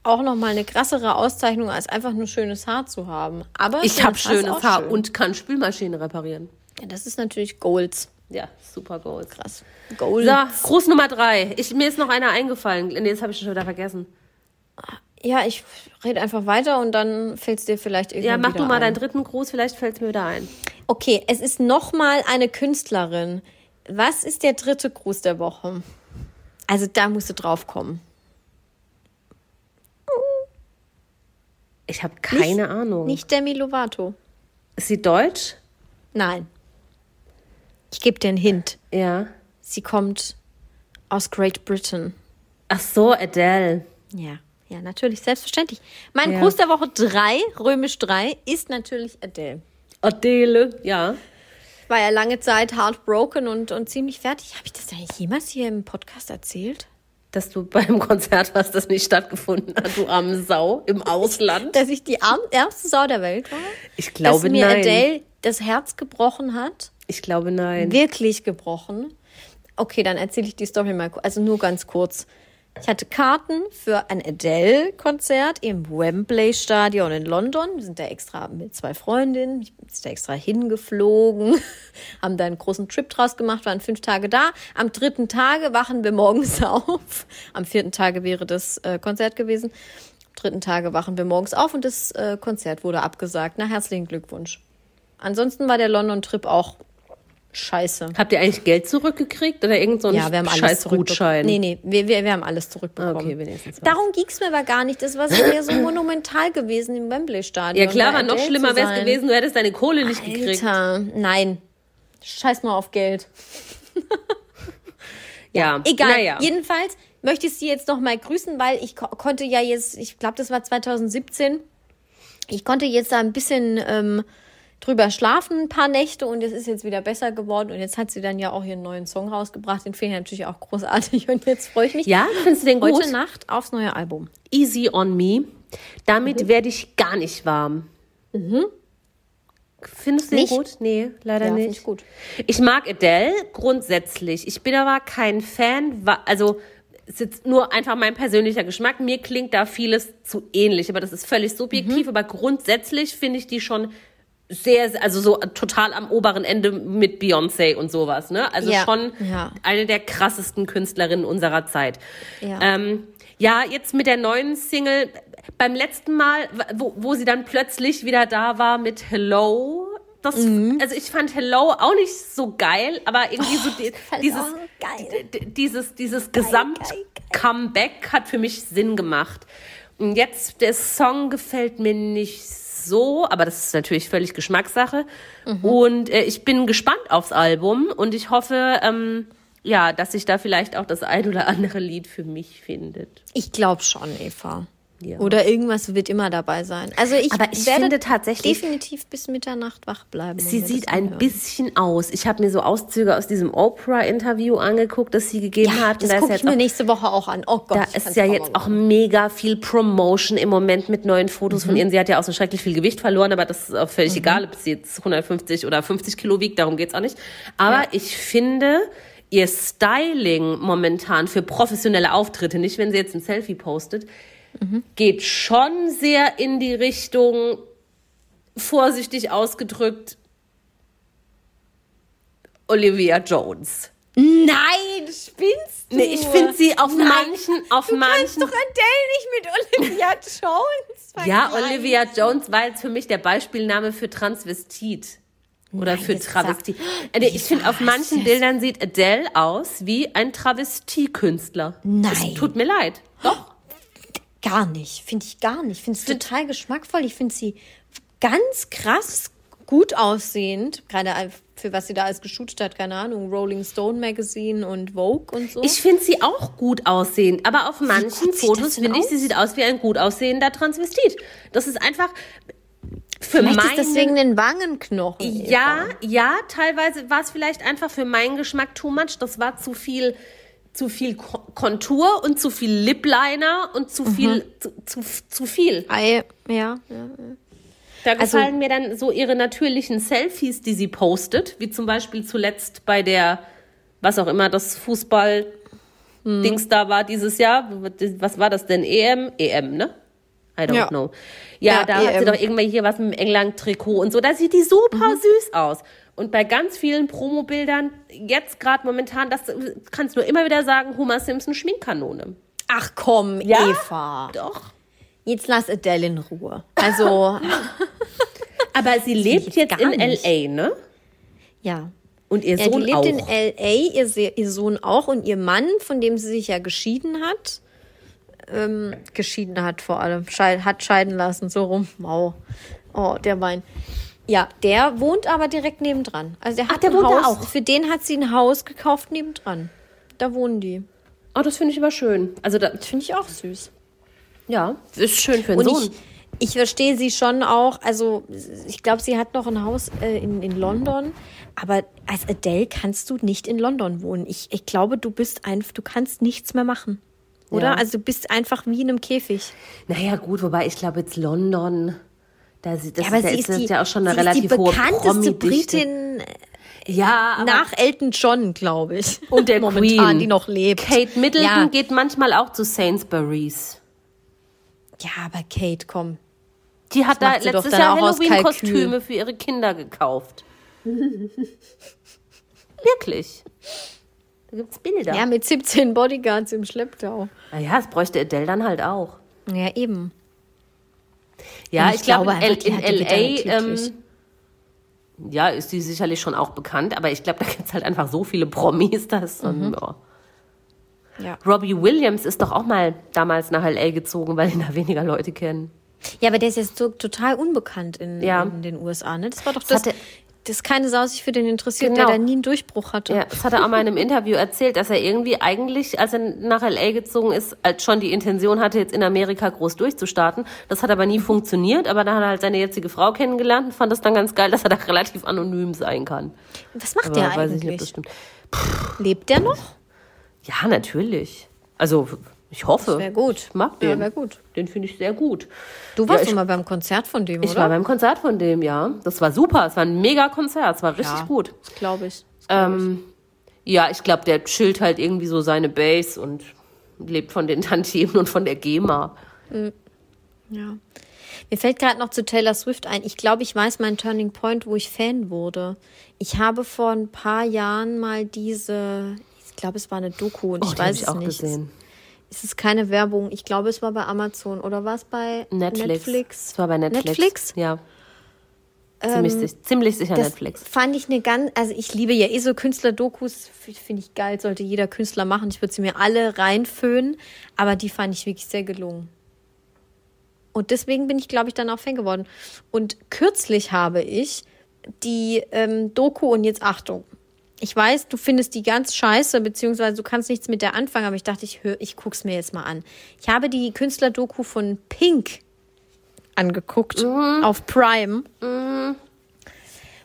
auch nochmal eine krassere Auszeichnung, als einfach nur schönes Haar zu haben. Aber Ich habe schönes Haar schön. und kann Spülmaschine reparieren. Ja, das ist natürlich Golds. Ja, super Gold. Krass. Gold. So, Gruß Nummer drei. Ich, mir ist noch einer eingefallen. Nee, das habe ich schon wieder vergessen. Ja, ich rede einfach weiter und dann fällt es dir vielleicht irgendwann Ja, mach du mal ein. deinen dritten Gruß, vielleicht fällt es mir wieder ein. Okay, es ist nochmal eine Künstlerin. Was ist der dritte Gruß der Woche? Also da musst du drauf kommen. Ich habe keine Ahnung. Nicht Demi Lovato. Ist sie deutsch? Nein. Ich gebe dir einen Hint. Ja. Sie kommt aus Great Britain. Ach so, Adele. Ja, ja, natürlich, selbstverständlich. Mein Ja. Gruß der Woche 3, römisch 3, ist natürlich Adele. Adele, ja. War ja lange Zeit heartbroken und, und ziemlich fertig. Habe ich das eigentlich jemals hier im Podcast erzählt? Dass du beim Konzert warst, das nicht stattgefunden hat, du arme Sau, im Ausland. Dass ich die arm- ärmste Sau der Welt war? Ich glaube Dass mir nein. Adele das Herz gebrochen hat? Ich glaube nein. Wirklich gebrochen? Okay, dann erzähle ich die Story mal, also nur ganz kurz. Ich hatte Karten für ein Adele-Konzert im Wembley Stadion in London. Wir sind da extra mit zwei Freundinnen, bin da extra hingeflogen, *laughs* haben da einen großen Trip draus gemacht, waren fünf Tage da. Am dritten Tage wachen wir morgens *laughs* auf. Am vierten Tage wäre das äh, Konzert gewesen. Am dritten Tage wachen wir morgens auf und das äh, Konzert wurde abgesagt. Na, herzlichen Glückwunsch. Ansonsten war der London-Trip auch scheiße. Habt ihr eigentlich Geld zurückgekriegt oder irgend so ein Ja, wir haben alles. Gutschein? Nee, nee, wir, wir, wir haben alles zurückbekommen. Okay, wenigstens was. Darum ging es mir aber gar nicht. Das war so mehr so monumental gewesen im Wembley-Stadion. Ja klar, aber noch schlimmer wäre es gewesen, du hättest deine Kohle nicht gekriegt. Alter, nein. Scheiß mal auf Geld. *laughs* Ja, Egal. Naja. Jedenfalls möchte ich Sie jetzt noch mal grüßen, weil ich ko konnte ja jetzt, ich glaube, das war 2017, ich konnte jetzt da ein bisschen ähm, drüber schlafen, ein paar Nächte und es ist jetzt wieder besser geworden und jetzt hat sie dann ja auch ihren neuen Song rausgebracht, den finde ich natürlich auch großartig und jetzt freue ich mich Ja, findest du den gut? heute Nacht aufs neue Album. Easy on me. Damit Mhm. werde ich gar nicht warm. Findest du den Nicht? gut? Nee, leider Ja, nicht. ich gut. Ich mag Adele grundsätzlich. Ich bin aber kein Fan, also ist jetzt nur einfach mein persönlicher Geschmack. Mir klingt da vieles zu ähnlich, aber das ist völlig subjektiv. Mhm. Aber grundsätzlich finde ich die schon sehr, also so total am oberen Ende mit Beyoncé und sowas, ne? Also Ja, schon ja. eine der krassesten Künstlerinnen unserer Zeit. Ja. Ähm, ja, jetzt mit der neuen Single, beim letzten Mal, wo, wo sie dann plötzlich wieder da war mit Hello, das, Mhm. also ich fand Hello auch nicht so geil, aber irgendwie so die, dieses, dieses, dieses. Gesamt-Comeback hat für mich Sinn gemacht. Und jetzt, der Song gefällt mir nicht so, aber das ist natürlich völlig Geschmackssache. Mhm. Und äh, ich bin gespannt aufs Album und ich hoffe, ähm, ja, dass sich da vielleicht auch das ein oder andere Lied für mich findet. Ich glaube schon, Eva. Ja. Oder irgendwas wird immer dabei sein. Also ich, Aber ich werde finde tatsächlich- definitiv bis Mitternacht wach bleiben. Sie sieht ein anhören. bisschen aus. Ich habe mir so Auszüge aus diesem Oprah-Interview angeguckt, das sie gegeben Ja, hat. Und das da ist gucke ich mir auch- nächste Woche auch an. Oh Gott, Da ist ja jetzt auch mega viel Promotion im Moment mit neuen Fotos Mhm. von ihr. Sie hat ja auch so schrecklich viel Gewicht verloren, aber das ist auch völlig egal, ob sie jetzt 150 oder 50 Kilo wiegt, darum geht's auch nicht. Aber Ja. ich finde, ihr Styling momentan für professionelle Auftritte, nicht wenn sie jetzt ein Selfie postet, Mhm. geht schon sehr in die Richtung, vorsichtig ausgedrückt, Olivia Jones. Nein, spinnst du? Nee, ich finde sie auf Nein, manchen, auf du manchen kannst doch Adele nicht mit Olivia *laughs* Jones Ja, vergleichen. Olivia Jones war jetzt für mich der Beispielname für Transvestit. Oder Nein, für Travestie. Äh, Ich finde, auf manchen? Bildern sieht Adele aus wie ein Travestiekünstler. Nein. Es tut mir leid. Doch. Gar nicht, finde ich gar nicht. Ich finde es total geschmackvoll. Ich finde sie ganz krass gut aussehend. Gerade für was sie da alles geshootet hat, keine Ahnung, Rolling Stone Magazine und Vogue und so. Ich finde sie auch gut aussehend, aber auf manchen Fotos finde ich, sie sieht aus wie ein gut aussehender Transvestit. Das ist einfach für Vielleicht meine... ist das wegen den Wangenknochen. Ja, ja, teilweise war es vielleicht einfach für meinen Geschmack too much. Das war zu viel, zu viel Ko- Kontur und zu viel Lip-Liner und zu viel, zu, zu, zu viel. Ei, ja, ja. Da Also- gefallen mir dann so ihre natürlichen Selfies, die sie postet, wie zum Beispiel zuletzt bei der, was auch immer das Fußball Dings da war dieses Jahr. Was war das denn? EM? EM, ne? I don't Ja. know. Ja, Ja, da hat sie EM. doch irgendwann hier was mit dem England-Trikot und so. Da sieht die super süß aus. Und bei ganz vielen Promobildern, jetzt gerade momentan, das kannst du nur immer wieder sagen, Homer Simpson Schminkkanone. Ach komm, Ja? Eva. Doch. Jetzt lass Adele in Ruhe. Also, *laughs* Aber sie lebt jetzt in nicht. L.A., ne? ja. Und ihr Ja, die Sohn lebt auch. in L.A., ihr, ihr Sohn auch und ihr Mann, von dem sie sich ja geschieden hat. Ähm, geschieden hat vor allem. Scheid, hat scheiden lassen, so rum. Wow. Oh, der Wein. Ja, der wohnt aber direkt nebendran. Also der hat der ein wohnt da Haus. auch? Für den hat sie ein Haus gekauft nebendran. Da wohnen die. Oh, das finde ich aber schön. Also da, Das finde ich auch süß. ja, ist schön für einen Und Sohn. ich, ich verstehe sie schon auch. Also, ich glaube, sie hat noch ein Haus äh, in, in London. Aber als Adele kannst du nicht in London wohnen. Ich, ich glaube, du bist einfach, du kannst nichts mehr machen. Oder? Ja. Also, du bist einfach wie in einem Käfig. naja, gut, wobei ich glaube jetzt London, da, sie- das Ja, aber ist, ja, sie ist, die, ja auch schon eine relativ die bekannteste. Britin Ja, aber nach Elton John, glaube ich. *laughs* und der Momentan, Queen, die noch lebt. Kate Middleton Ja. geht manchmal auch zu Sainsbury's. Ja, aber Kate, komm. Die hat da sie doch letztes Jahr Halloween-Kostüme für ihre Kinder gekauft. *laughs* Wirklich. Da gibt's Bilder. Ja, mit 17 Bodyguards im Schlepptau. Naja, das bräuchte Adele dann halt auch. Ja, eben. Ja, Und ich, glaube, in, die in damit L.A. Ähm, ja, ist die sicherlich schon auch bekannt, aber ich glaube, da gibt's halt einfach so viele Promis, dass Mhm. dann, ja. Robbie Williams ist doch auch mal damals nach L.A. gezogen, weil ihn da weniger Leute kennen. Ja, aber der ist jetzt so total unbekannt in, Ja. in den USA. Ne? Das war doch das, hatte- das keine Sau sich für den interessiert, Genau. der da nie einen Durchbruch hatte. Ja, das hat er auch mal in einem *laughs* Interview erzählt, dass er irgendwie eigentlich, als er nach L.A. gezogen ist, als schon die Intention hatte, jetzt in Amerika groß durchzustarten. Das hat aber nie funktioniert, aber dann hat er halt seine jetzige Frau kennengelernt und fand das dann ganz geil, dass er da relativ anonym sein kann. Was macht Aber der weiß ich nicht, das eigentlich? stimmt. Lebt der noch? Ja, natürlich. Also, ich hoffe. Wär gut. Ich mag Ja, den. wär gut. Den finde ich sehr gut. Du warst Ja, ich- mal beim Konzert von dem, Ich oder? war beim Konzert von dem, ja. Das war super. Es war ein mega Konzert. Es war richtig ja, gut. Das glaube ich. Glaub ich. Ähm, ja, ich glaube, der chillt halt irgendwie so seine Base und lebt von den *laughs* Tantiemen und von der GEMA. Ja. Mir fällt gerade noch zu Taylor Swift ein. Ich glaube, ich weiß meinen Turning Point, wo ich Fan wurde. Ich habe vor ein paar Jahren mal diese, ich glaube, es war eine Doku und Oh, ich weiß ich es auch nicht. gesehen. Es ist keine Werbung. Ich glaube, es war bei Amazon oder war es bei Netflix. Netflix? Es war bei Netflix. Netflix? Ja. Ziemlich, sich- ziemlich sicher Das Netflix. fand ich eine ganz, also ich liebe ja eh so Künstler-Dokus, finde ich geil, sollte jeder Künstler machen. Ich würde sie mir alle reinföhnen, aber die fand ich wirklich sehr gelungen. Und deswegen bin ich, glaube ich, dann auch Fan geworden. Und kürzlich habe ich die ähm, Doku, und jetzt Achtung, Ich weiß, du findest die ganz scheiße, beziehungsweise du kannst nichts mit der anfangen, aber ich dachte, ich hör, ich guck's mir jetzt mal an. Ich habe die Künstlerdoku von Pink angeguckt auf Prime.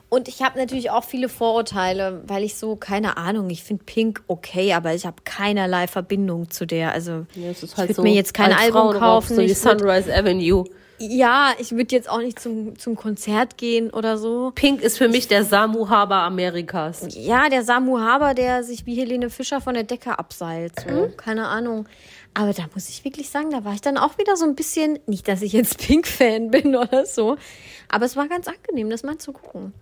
Und ich habe natürlich auch viele Vorurteile, weil ich so, keine Ahnung, ich finde Pink okay, aber ich habe keinerlei Verbindung zu der. Also Ja, es ist ich halt würde so mir jetzt kein Album kaufen. So wie ich Sunrise Avenue. Ja, ich würde jetzt auch nicht zum, zum Konzert gehen oder so. Pink ist für mich der Samu Haber Amerikas. Ja, der Samu Haber, der sich wie Helene Fischer von der Decke abseilt. So. Keine Ahnung. Aber da muss ich wirklich sagen, da war ich dann auch wieder so ein bisschen, nicht, dass ich jetzt *laughs* Pink-Fan bin oder so, aber es war ganz angenehm, das mal zu gucken.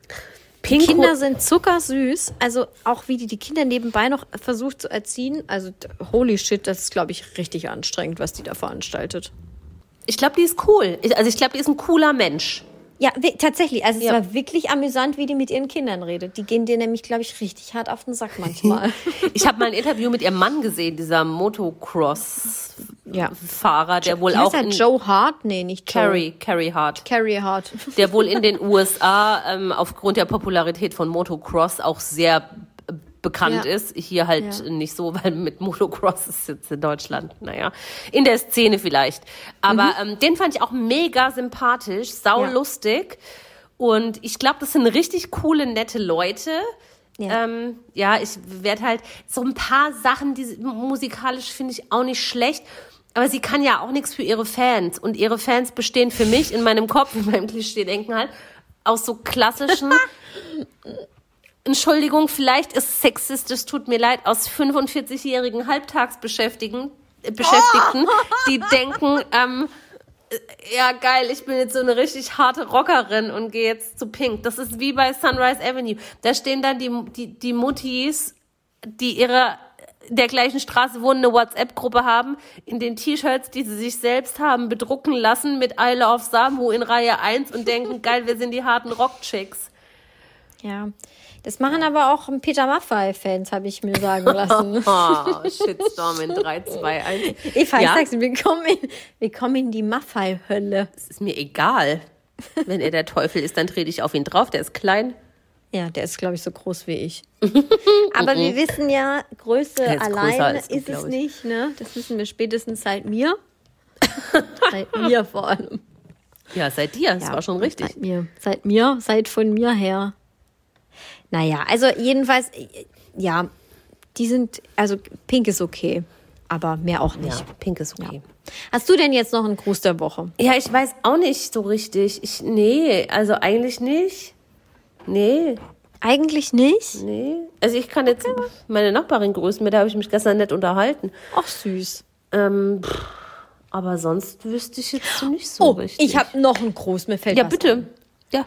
Die Pink Kinder sind zuckersüß, also auch wie die die Kinder nebenbei noch versucht zu erziehen. Also holy shit, das ist, glaube ich, richtig anstrengend, was die da veranstaltet. Ich glaube, die ist cool. Ich, also ich glaube, die ist ein cooler Mensch. Ja, tatsächlich. Also es Ja. war wirklich amüsant, wie die mit ihren Kindern redet. Die gehen dir nämlich, glaube ich, richtig hart auf den Sack manchmal. *laughs* Ich habe mal ein Interview mit ihrem Mann gesehen, dieser Motocross-Fahrer, ja. der wohl auch in Joe Hart? Nee, nicht Joe. Carrie, Carrie Hart, Carrie Hart. der wohl in den USA ähm, aufgrund der Popularität von Motocross auch sehr bekannt Ja. ist. Hier halt Ja. nicht so, *laughs* weil mit Motocross ist jetzt in Deutschland, naja, in der Szene vielleicht. Aber ähm, den fand ich auch mega sympathisch, sau Ja. lustig. Und ich glaube, das sind richtig coole, nette Leute. Ja. Ähm, ja, ich werde halt so ein paar Sachen, die musikalisch finde ich auch nicht schlecht. Aber sie kann ja auch nichts für ihre Fans. Und ihre Fans bestehen für mich in meinem Kopf, *laughs* in meinem Klischee-Denken halt, aus so klassischen, *laughs* Entschuldigung, vielleicht ist es sexistisch, tut mir leid, aus 45-jährigen Halbtagsbeschäftigten, äh, Beschäftigten, die denken, ähm, äh, ja geil, ich bin jetzt so eine richtig harte Rockerin und gehe jetzt zu Pink. Das ist wie bei Sunrise Avenue. Da stehen dann die, die, die Muttis, die ihre der gleichen Straße wohnen, eine WhatsApp-Gruppe haben, in den T-Shirts, die sie sich selbst haben bedrucken lassen mit I Love Samu in Reihe 1 und denken, *laughs* geil, wir sind die harten Rock-Chicks. Ja. Das machen aber auch Peter Maffay-Fans, habe ich mir sagen lassen. *laughs* Oh, Shitstorm in 3, 2, 1. Eva, ich Ja. sag's dir, wir kommen in, wir kommen in die Maffei-Hölle. Es ist mir egal. Wenn er der Teufel ist, dann trete ich auf ihn drauf. Der ist klein. Ja, der ist, glaube ich, so groß wie ich. *laughs* Aber wir wissen ja, Größe ist alleine als du, ist es ich. nicht. Ne? Das wissen wir spätestens seit mir. *laughs* seit mir vor allem. Ja, seit dir. Das Ja, war schon richtig. Seit mir. Seit mir, seit von mir her. Naja, also jedenfalls, ja, die sind, also Pink ist okay, aber mehr auch nicht. Ja, pink ist okay. Hast du denn jetzt noch einen Gruß der Woche? Ja, ich weiß auch nicht so richtig. Ich, nee, also eigentlich nicht. Nee, Eigentlich nicht. nee. Also ich kann jetzt meine Nachbarin grüßen, mit der habe ich mich gestern nett unterhalten. Ach süß. Ähm, pff, aber sonst wüsste ich jetzt nicht so Oh, richtig. ich habe noch einen Gruß, mir fällt Ja, bitte. ein. Ja.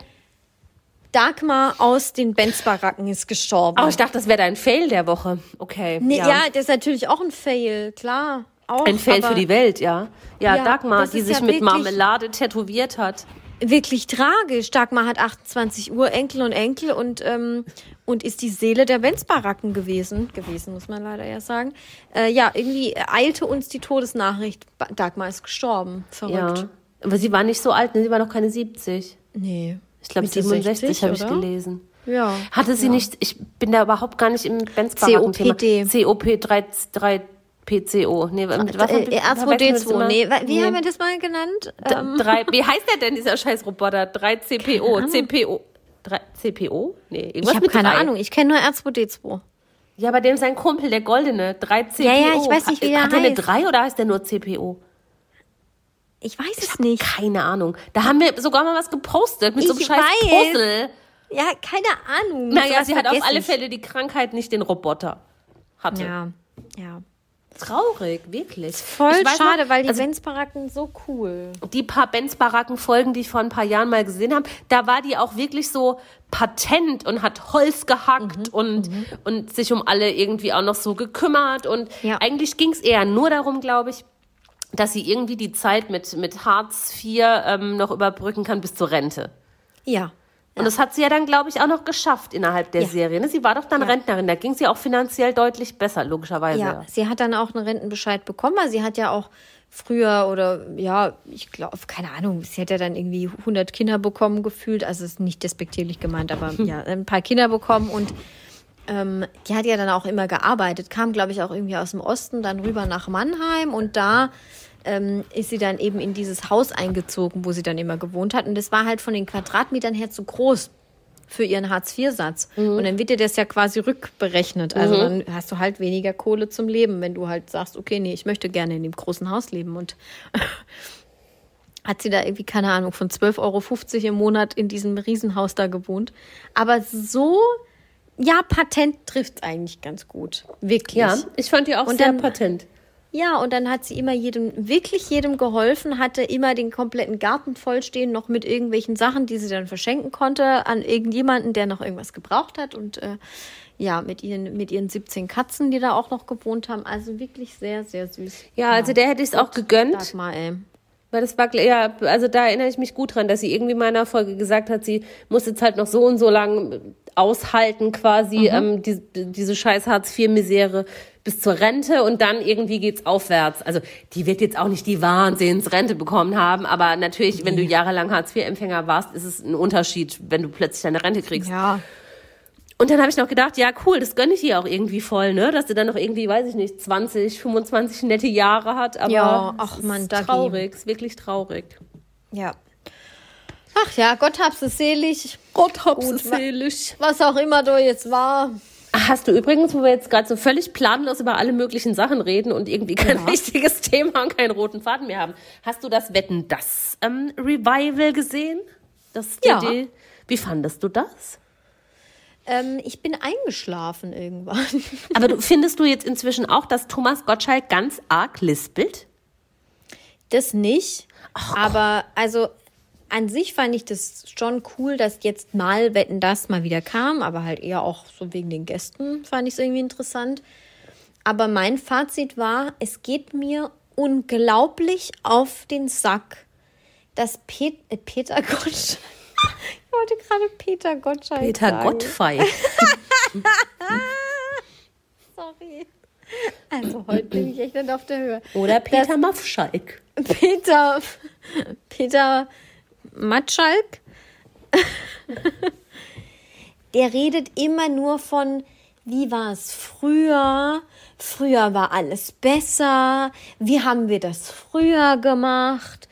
Dagmar aus den Benz-Baracken ist gestorben. Aber ich dachte, das wäre dein Fail der Woche. Okay. nee, ja. das ist natürlich auch ein Fail, klar. Auch, Ein Fail für die Welt, ja. Ja, Ja, Dagmar, die sich ja mit Marmelade tätowiert hat. Wirklich tragisch. Dagmar hat 28 Uhr Enkel und Enkel und, ähm, und ist die Seele der Benz-Baracken gewesen. Gewesen, muss man leider ja sagen. Äh, ja, irgendwie eilte uns die Todesnachricht. Dagmar ist gestorben. Verrückt. Ja. Aber sie war nicht so alt, ne? sie war noch keine 70. Nee. Ich glaube Mitte 67 60, habe ich gelesen. Ja. Hatte sie ja. nicht, ich bin da überhaupt gar nicht im benz COPD. COP 3, 3 PCO. Nee, mit was Äh, R2D2. Nee, wie nee. haben wir das mal genannt? Ähm, drei, wie heißt der denn, dieser scheiß Roboter? 3 CPO. CPO. 3 CPO? Nee, irgendwas ich habe keine drei. Ahnung. Ich kenne nur R2D2. Ja, aber dem sein Kumpel, der Goldene, 3 CPO. Ja, ja, ich weiß nicht, wie der Hat der eine heißt. 3 oder heißt der nur CPO? Ich weiß es nicht. Keine Ahnung. Da haben wir sogar mal was gepostet mit so einem Ich scheiß weiß. Puzzle. Ja, keine Ahnung. Naja, sie hat auf alle ich. Fälle die Krankheit, nicht den Roboter. Hatte. Ja, ja. Traurig, wirklich. Voll Ich schade, noch, weil die also Benz-Baracken so cool. die paar Benz-Baracken-Folgen, die ich vor ein paar Jahren mal gesehen habe, da war die auch wirklich so patent und hat Holz Mhm, gehackt und, und sich um alle irgendwie auch noch so gekümmert. Und Ja. eigentlich ging es eher nur darum, glaube ich, dass sie irgendwie die Zeit mit, mit Hartz IV ähm, noch überbrücken kann bis zur Rente. Ja. Und das hat sie ja dann, glaube ich, auch noch geschafft innerhalb der Ja. Serie. ne? Sie war doch dann Ja. Rentnerin. Da ging es ja auch finanziell deutlich besser, logischerweise. Ja, sie hat dann auch einen Rentenbescheid bekommen. Also sie hat ja auch früher oder ja, ich glaube, keine Ahnung, sie hat ja dann irgendwie 100 Kinder bekommen gefühlt. Also ist nicht despektierlich gemeint, aber *laughs* ja, ein paar Kinder bekommen und ähm, die hat ja dann auch immer gearbeitet, kam, glaube ich, auch irgendwie aus dem Osten, dann rüber nach Mannheim und da ähm, ist sie dann eben in dieses Haus eingezogen, wo sie dann immer gewohnt hat. Und das war halt von den Quadratmetern her zu groß für ihren Hartz-IV-Satz. Mhm. Und dann wird dir das ja quasi rückberechnet. Also mhm. dann hast du halt weniger Kohle zum Leben, wenn du halt sagst, okay, nee, ich möchte gerne in dem großen Haus leben. Und *laughs* hat sie da irgendwie, keine Ahnung, von 12,50 Euro im Monat in diesem Riesenhaus da gewohnt. Aber so, ja, patent trifft eigentlich ganz gut. Wirklich. Ja, ich fand die auch und sehr dann, patent. Ja, und dann hat sie immer jedem, wirklich jedem geholfen, hatte immer den kompletten Garten vollstehen, noch mit irgendwelchen Sachen, die sie dann verschenken konnte an irgendjemanden, der noch irgendwas gebraucht hat. Und äh, ja, mit ihren, mit ihren 17 Katzen, die da auch noch gewohnt haben. Also wirklich sehr, sehr süß. Ja, also der hätte ich es auch gegönnt. Mal, ey. Weil das war, ja, also da erinnere ich mich gut dran, dass sie irgendwie in meiner Folge gesagt hat, sie muss jetzt halt noch so und so lang aushalten, quasi, mhm. ähm, die, diese scheiß Hartz-IV-Misere bis zur Rente und dann irgendwie geht's aufwärts. Also die wird jetzt auch nicht die Wahnsinnsrente bekommen haben, aber natürlich, wenn du jahrelang Hartz-IV-Empfänger warst, ist es ein Unterschied, wenn du plötzlich deine Rente kriegst. Ja. Und dann habe ich noch gedacht, ja cool, das gönne ich ihr auch irgendwie voll, ne, dass sie dann noch irgendwie, weiß ich nicht, 20, 25 nette Jahre hat. Aber ja, ach man, ist traurig, ist wirklich traurig. Ja. Ach ja, Gott hab's es selig. Gott hab's es selig. Was auch immer du jetzt war. Hast du übrigens, wo wir jetzt gerade so völlig planlos über alle möglichen Sachen reden und irgendwie kein ja. richtiges *laughs* Thema und keinen roten Faden mehr haben, hast du das Wetten das ähm, Revival gesehen? Das ja. Wie fandest du das? Ähm, ich bin eingeschlafen irgendwann. *laughs* Aber du, findest du jetzt inzwischen auch, dass Thomas Gottschalk ganz arg lispelt? Das nicht. Ach. Aber also an sich fand ich das schon cool, dass jetzt mal Wetten das mal wieder kam, aber halt eher auch so wegen den Gästen fand ich es irgendwie interessant. Aber mein Fazit war, es geht mir unglaublich auf den Sack, dass Pet äh, Peter Gottschalk *laughs* ich wollte gerade Peter Gottschalk Peter sagen. Gottfei. *laughs* Sorry. Also heute bin ich echt nicht auf der Höhe. Oder Peter das, Maffschalk. Peter, Peter Matschalk. Der redet immer nur von, wie war es früher? Früher war alles besser. Wie haben wir das früher gemacht?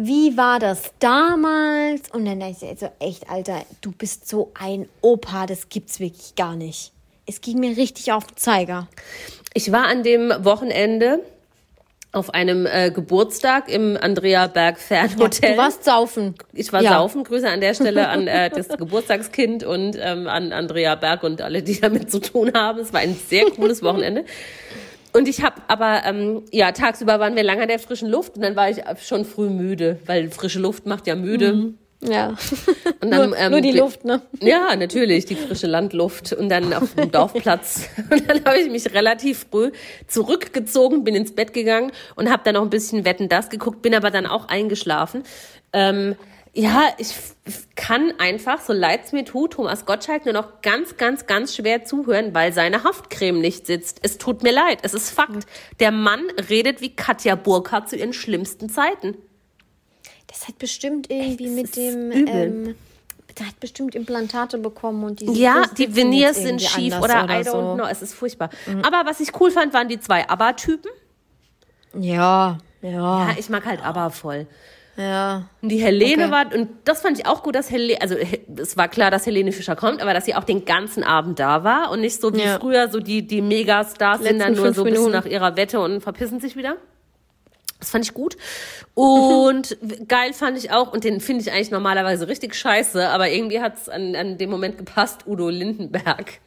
wie war das damals? Und dann dachte ich so, echt, Alter, du bist so ein Opa, das gibt's wirklich gar nicht. Es ging mir richtig auf den Zeiger. Ich war an dem Wochenende auf einem äh, Geburtstag im Andrea Berg Fernhotel. Ja, du warst saufen. Ich war ja. saufen. Grüße an der Stelle an äh, *laughs* das Geburtstagskind und ähm, an Andrea Berg und alle, die damit zu tun haben. Es war ein sehr cooles Wochenende. Und ich habe aber, ähm, ja, tagsüber waren wir lange an der frischen Luft und dann war ich schon früh müde, weil frische Luft macht ja müde. Mhm. Ja. Und dann, nur, ähm, nur die Luft, ne? Ja, natürlich, die frische Landluft. Und dann auf dem Dorfplatz. *laughs* Und dann habe ich mich relativ früh zurückgezogen, bin ins Bett gegangen und habe dann noch ein bisschen Wetten das geguckt, bin aber dann auch eingeschlafen. Ähm, ja, ich kann einfach, so leid es mir tut, Thomas Gottschalk nur noch ganz, ganz, ganz schwer zuhören, weil seine Haftcreme nicht sitzt. Es tut mir leid, es ist Fakt. Der Mann redet wie Katja Burkhardt zu ihren schlimmsten Zeiten. Das hat bestimmt irgendwie Echt, mit dem... Ähm, der hat bestimmt Implantate bekommen und die Ja, die Veneers sind schief oder, oder I don't so. know, es ist furchtbar. Mhm. Aber was ich cool fand, waren die zwei ABBA-Typen. Ja, ja. Ja, ich mag halt ABBA voll. Ja. Und die Helene okay. war, und das fand ich auch gut, dass Helene, also es war klar, dass Helene Fischer kommt, aber dass sie auch den ganzen Abend da war und nicht so wie ja. früher, so die, die Megastars sind dann nur so ein bisschen nach ihrer Wette und verpissen sich wieder. Das fand ich gut. Und geil fand ich auch, und den finde ich eigentlich normalerweise richtig scheiße, aber irgendwie hat es an, an dem Moment gepasst, Udo Lindenberg.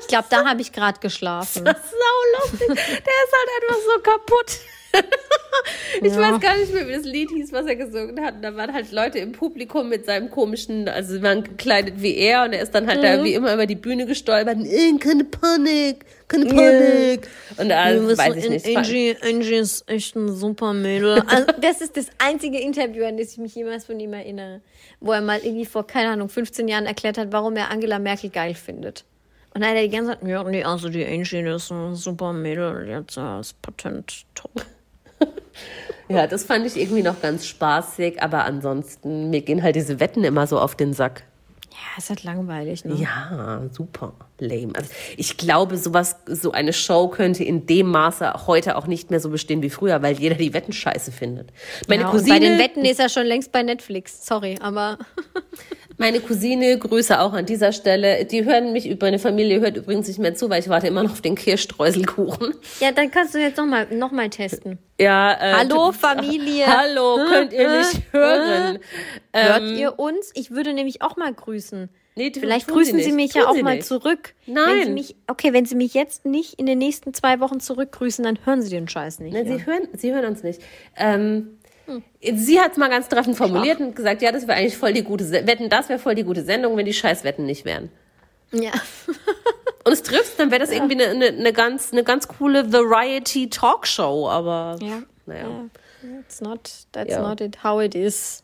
ich glaube, da habe ich gerade geschlafen. Das ist sau lustig. Der ist halt einfach so kaputt. *laughs* ich ja. weiß gar nicht mehr, wie das Lied hieß, was er gesungen hat. Und da waren halt Leute im Publikum mit seinem komischen, also sie waren gekleidet wie er und er ist dann halt mhm. da wie immer über die Bühne gestolpert. Äh, keine Panik, keine Panik. Yeah. Und da ja, weiß ich nicht. Angie, Angie ist echt ein super Mädel. Also, *laughs* das ist das einzige Interview, an das ich mich jemals von ihm erinnere. Wo er mal irgendwie vor, keine Ahnung, 15 Jahren erklärt hat, warum er Angela Merkel geil findet. Und dann hat er die ganze Zeit, ja, nee, also die Angie, ist ein super Mädel, die hat das Patent top. Ja, das fand ich irgendwie noch ganz spaßig, aber ansonsten, mir gehen halt diese Wetten immer so auf den Sack. Ja, ist halt langweilig, ne? Ja, super lame. Also ich glaube, sowas, so eine Show könnte in dem Maße heute auch nicht mehr so bestehen wie früher, weil jeder die Wetten scheiße findet. Meine ja, Cousine, bei den Wetten ist er schon längst bei Netflix. Sorry, aber meine Cousine, Grüße auch an dieser Stelle. Die hören mich, meine Familie hört übrigens nicht mehr zu, weil ich warte immer noch auf den Kirschstreuselkuchen. ja, dann kannst du jetzt noch mal, noch mal testen. Ja. Äh, Hallo Familie. *laughs* Hallo, könnt ihr nicht *laughs* hören? Hört Ähm, ihr uns? Ich würde nämlich auch mal grüßen. Nee, Vielleicht grüßen sie Sie, mich Tun ja auch mal nicht. zurück. Nein. Wenn Sie mich, okay, wenn Sie mich jetzt nicht in den nächsten zwei Wochen zurückgrüßen, dann hören Sie den Scheiß nicht. Nein, ja. sie, hören, sie hören uns nicht. Ähm, Sie hat es mal ganz treffend formuliert und gesagt, ja, das wäre eigentlich voll die gute Se Wetten, das wäre voll die gute Sendung, wenn die Scheißwetten nicht wären. ja. Und es trifft, dann wäre das irgendwie eine, eine, eine, ganz, eine ganz coole Variety-Talkshow, aber Ja. naja. Ja. That's not, that's Ja. not it, how it is.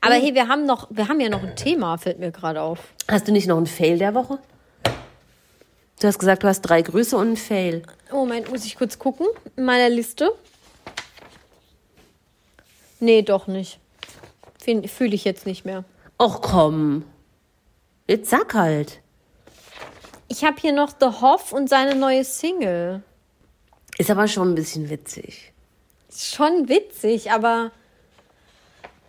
Aber hey, wir haben noch, wir haben ja noch ein Thema, fällt mir gerade auf. Hast du nicht noch einen Fail der Woche? Du hast gesagt, du hast drei Grüße und einen Fail. Moment, muss ich kurz gucken in meiner Liste. Nee, doch nicht. Fühle ich jetzt nicht mehr. Och komm. Jetzt sag halt. Ich habe hier noch The Hoff und seine neue Single. Ist aber schon ein bisschen witzig. Ist schon witzig, aber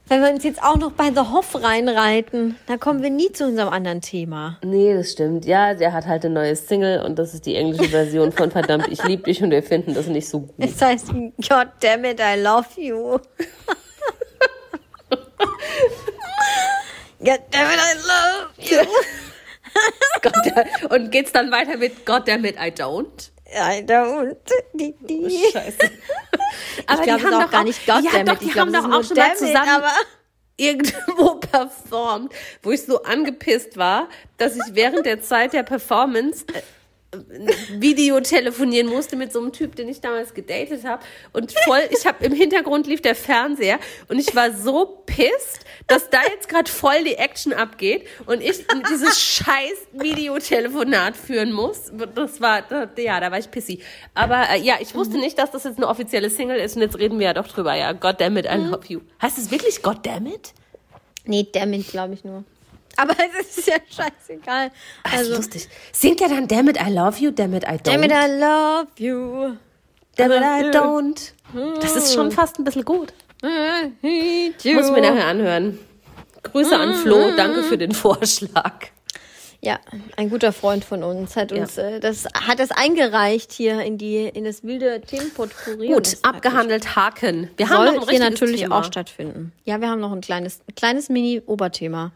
wenn wir uns jetzt auch noch bei The Hoff reinreiten, dann kommen wir nie zu unserem anderen Thema. Nee, das stimmt. Ja, der hat halt eine neue Single und das ist die englische Version von Verdammt, ich lieb dich und wir finden das nicht so gut. Es heißt God damn it, I love you. God damn it, I love you. *laughs* Der- und geht's dann weiter mit God damn it, I don't? I don't. Die, die. Scheiße. *laughs* Aber Aber die haben auch gar nicht God ja, damn doch, it. die Ich glaub, haben doch auch schon mal it, zusammen aber- *laughs* irgendwo performt, wo ich so angepisst war, dass ich während der Zeit der Performance Video telefonieren musste mit so einem Typ, den ich damals gedatet habe und voll, ich habe im Hintergrund lief der Fernseher und ich war so pisst, dass da jetzt gerade voll die Action abgeht und ich dieses scheiß Videotelefonat führen muss. Das war, ja, da war ich pissy. Aber äh, ja, ich wusste nicht, dass das jetzt eine offizielle Single ist und jetzt reden wir ja doch drüber. Ja, God damn it, I love you. Heißt es wirklich God damn it? Nee, damn it, glaube ich nur. *laughs* Aber es ist ja scheißegal. Ah, ist Also, lustig. Singt er dann Damn it, I love you, Damn it, I don't? damn it, I love you. damn it, I don't. Das ist schon fast ein bisschen gut. Muss ich mir nachher anhören. Grüße an Flo, danke für den Vorschlag. Ja, ein guter Freund von uns hat uns äh, das hat das eingereicht hier in die in das wilde Themenpotpourri. Und Gut, das abgehandelt Haken. Wir soll haben noch ein hier natürlich Thema. auch stattfinden. Ja, wir haben noch ein kleines ein kleines Mini-Oberthema.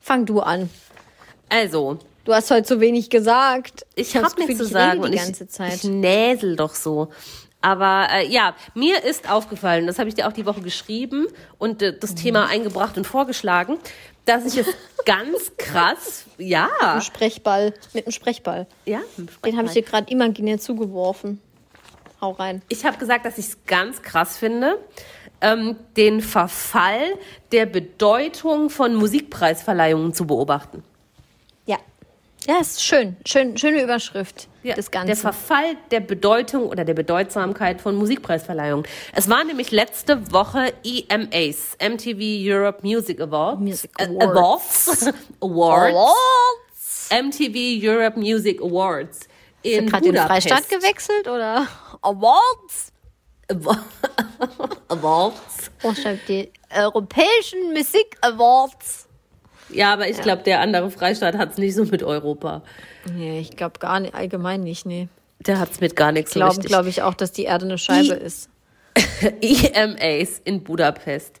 Fang du an. Also, Du hast heute zu wenig gesagt. ich hab das habe nichts Gefühl, zu ich sagen die und ganze ich, Zeit. ich näsel doch so. Aber äh, ja, mir ist aufgefallen, das habe ich dir auch die Woche geschrieben und äh, Mhm. das Thema eingebracht und vorgeschlagen, dass ich es *laughs* ganz krass, ja, Ein Sprechball mit einem Sprechball. ja, Den habe ich dir gerade imaginär zugeworfen. Hau rein. Ich habe gesagt, dass ich es ganz krass finde, ähm, den Verfall der Bedeutung von Musikpreisverleihungen zu beobachten. Ja. Ja, ist schön. schön schöne Überschrift Ja, des Der Ganzen. Verfall der Bedeutung oder der Bedeutsamkeit von Musikpreisverleihungen. Es war nämlich letzte Woche EMAs, MTV Europe Music Awards. Music Äh, Awards. Awards. *laughs* Awards. Awards. MTV Europe Music Awards. In Gerade den. Freistaat gewechselt oder? Awards? *laughs* Awards. Oh, schreibt die Europäischen Musik Awards. Ja, aber ich glaube, der andere Freistaat hat es nicht so mit Europa. Nee, ich glaube gar nicht, allgemein nicht, nee. Der hat es mit gar nichts so Glauben, richtig. glaube ich, auch, dass die Erde eine Scheibe I- ist. *laughs* EMAs in Budapest.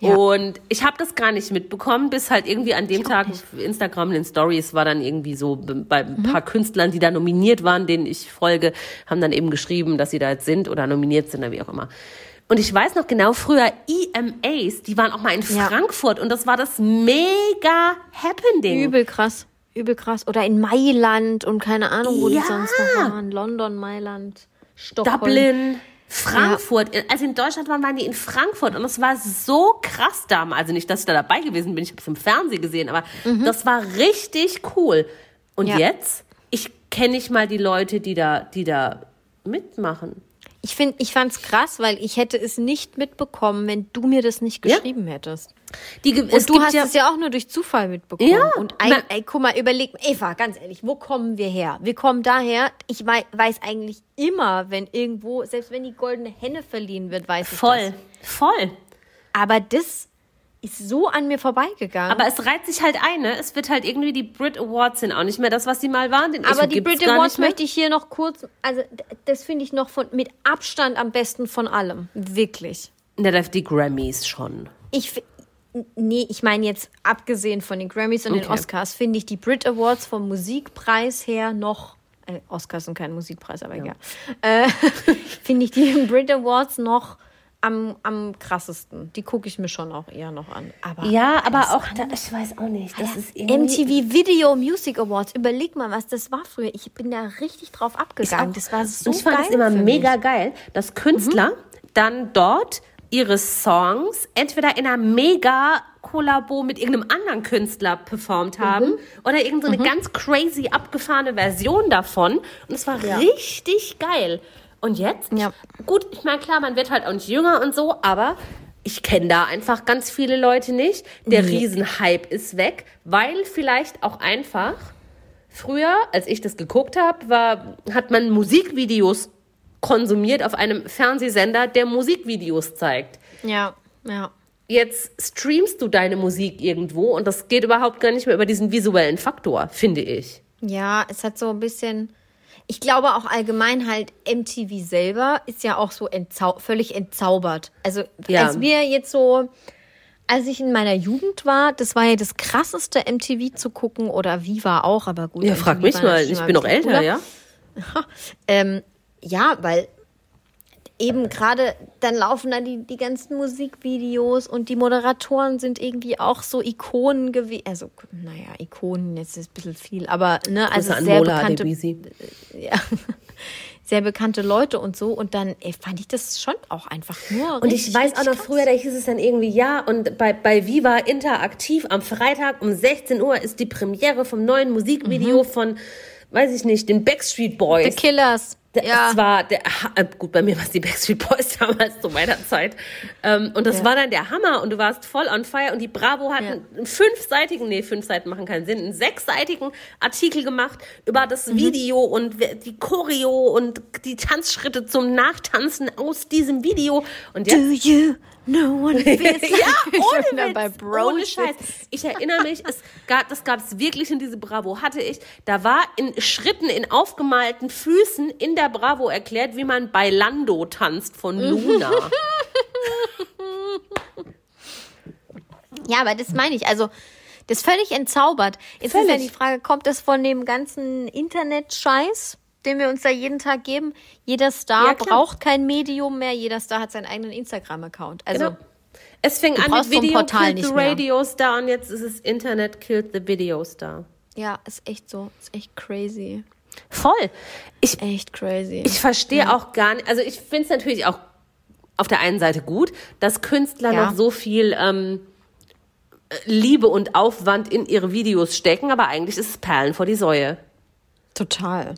Ja. Und ich habe das gar nicht mitbekommen, bis halt irgendwie an dem Tag auf Instagram in den Stories war dann irgendwie so bei ein Mhm. paar Künstlern, die da nominiert waren, denen ich folge, haben dann eben geschrieben, dass sie da jetzt sind oder nominiert sind oder wie auch immer. Und ich weiß noch genau, früher EMAs, die waren auch mal in Ja. Frankfurt und das war das mega Happening. Übel krass. Übel krass. Oder in Mailand und keine Ahnung, wo Ja. die sonst noch waren. London, Mailand, Stockholm. Dublin, Frankfurt. Also in Deutschland waren, waren die in Frankfurt und es war so krass damals. Also nicht, dass ich da dabei gewesen bin, ich habe es im Fernsehen gesehen, aber das war richtig cool. Und Mhm. Ja. jetzt, ich kenne nicht mal die Leute, die da, die da mitmachen. Ich finde, ich fand's krass, weil ich hätte es nicht mitbekommen, wenn du mir das nicht Ja. geschrieben hättest. Die, Und du hast ja, es ja auch nur durch Zufall mitbekommen. Ja, Und ein, na- ey, guck mal, überleg, Eva, ganz ehrlich, wo kommen wir her? Wir kommen daher, ich wei weiß eigentlich immer, wenn irgendwo, selbst wenn die goldene Henne verliehen wird, weiß ich voll, das. voll. Aber das ist so an mir vorbeigegangen. Aber es reiht sich halt ein, ne? Es wird halt irgendwie die Brit Awards sind auch nicht mehr das, was sie mal waren. Den Aber die Brit Awards möchte ich hier noch kurz, also das finde ich noch von, mit Abstand am besten von allem. Wirklich. Da- die Grammys schon. Ich, fi- nee, ich meine jetzt abgesehen von den Grammys und den Okay. Oscars, finde ich die Brit Awards vom Musikpreis her noch, äh, Oscars sind kein Musikpreis, aber egal, äh, *laughs* finde ich die *laughs* Brit Awards noch am, am krassesten. Die gucke ich mir schon auch eher noch an. Aber Ja, aber auch da, ich weiß auch nicht. Das ist irgendwie. MTV Video Music Awards, überleg mal, was das war früher. Ich bin da richtig drauf abgegangen. auch- das war so und ich fand geil es immer mega. Mhm. geil, dass Künstler dann dort ihre Songs entweder in einer mega Kollabo mit irgendeinem anderen Künstler performt haben Mhm. oder irgendeine ganz crazy abgefahrene Version davon. Und es war richtig geil. Und jetzt, Ja. gut, ich meine, klar, man wird halt auch nicht jünger und so, aber ich kenne da einfach ganz viele Leute nicht. Der Riesenhype ist weg, weil vielleicht auch einfach Früher, als ich das geguckt habe, war, hat man Musikvideos konsumiert auf einem Fernsehsender, der Musikvideos zeigt. Ja, ja. Jetzt streamst du deine Musik irgendwo und das geht überhaupt gar nicht mehr über diesen visuellen Faktor, finde ich. Ja, es hat so ein bisschen. Ich glaube auch allgemein halt MTV selber ist ja auch so entzau völlig entzaubert. Also Ja. als wir jetzt so, als ich in meiner Jugend war, das war ja das krasseste MTV zu gucken oder Viva auch, aber gut. Ja, frag mich mal, ich bin noch älter, cooler. ja? *laughs* Ähm, ja, weil eben gerade dann laufen da die, die ganzen Musikvideos und die Moderatoren sind irgendwie auch so Ikonen gewesen. Also, naja, Ikonen, jetzt ist ein bisschen viel, aber ne, also sehr Mola bekannte, *laughs* ja, sehr bekannte Leute und so. Und dann ey, fand ich das schon auch einfach nur. Und ich weiß auch noch früher, da hieß es dann irgendwie, ja, und bei, bei Viva Interaktiv am Freitag um 16 Uhr ist die Premiere vom neuen Musikvideo von, weiß ich nicht, den Backstreet Boys. The Killers. Der, ja. Das war der, äh, gut, bei mir war es die Backstreet Boys *laughs* damals zu meiner Zeit. Ähm, und das Ja. war dann der Hammer und du warst voll on fire und die Bravo hat Ja. einen fünfseitigen, nee, fünf Seiten machen keinen Sinn, einen sechsseitigen Artikel gemacht über das Mhm. Video und die Choreo und die Tanzschritte zum Nachtanzen aus diesem Video. Und Do jetzt you know *laughs* feels like? ja, *laughs* Ich ohne Witz, ohne Scheiß. Ich erinnere mich, es gab, das gab es wirklich in diese Bravo, hatte ich. Da war in Schritten, in aufgemalten Füßen in der Bravo erklärt, wie man Bailando tanzt von Luna. *laughs* Ja, aber das meine ich. Also, das ist völlig entzaubert. Jetzt ist ja Völlig. die Frage, kommt das von dem ganzen Internet-Scheiß, den wir uns da jeden Tag geben? Jeder Star Ja, braucht kein Medium mehr, jeder Star hat seinen eigenen Instagram-Account. Also, Genau. Es fing an mit Video Portal Killed the nicht mehr. Radio Star und jetzt ist es Internet Killed the Video Star. ja, ist echt so. Ist echt crazy. Voll. Ich, Echt crazy. ich verstehe auch gar nicht, also ich finde es natürlich auch auf der einen Seite gut, dass Künstler Ja. noch so viel ähm, Liebe und Aufwand in ihre Videos stecken, aber eigentlich ist es Perlen vor die Säue. Total.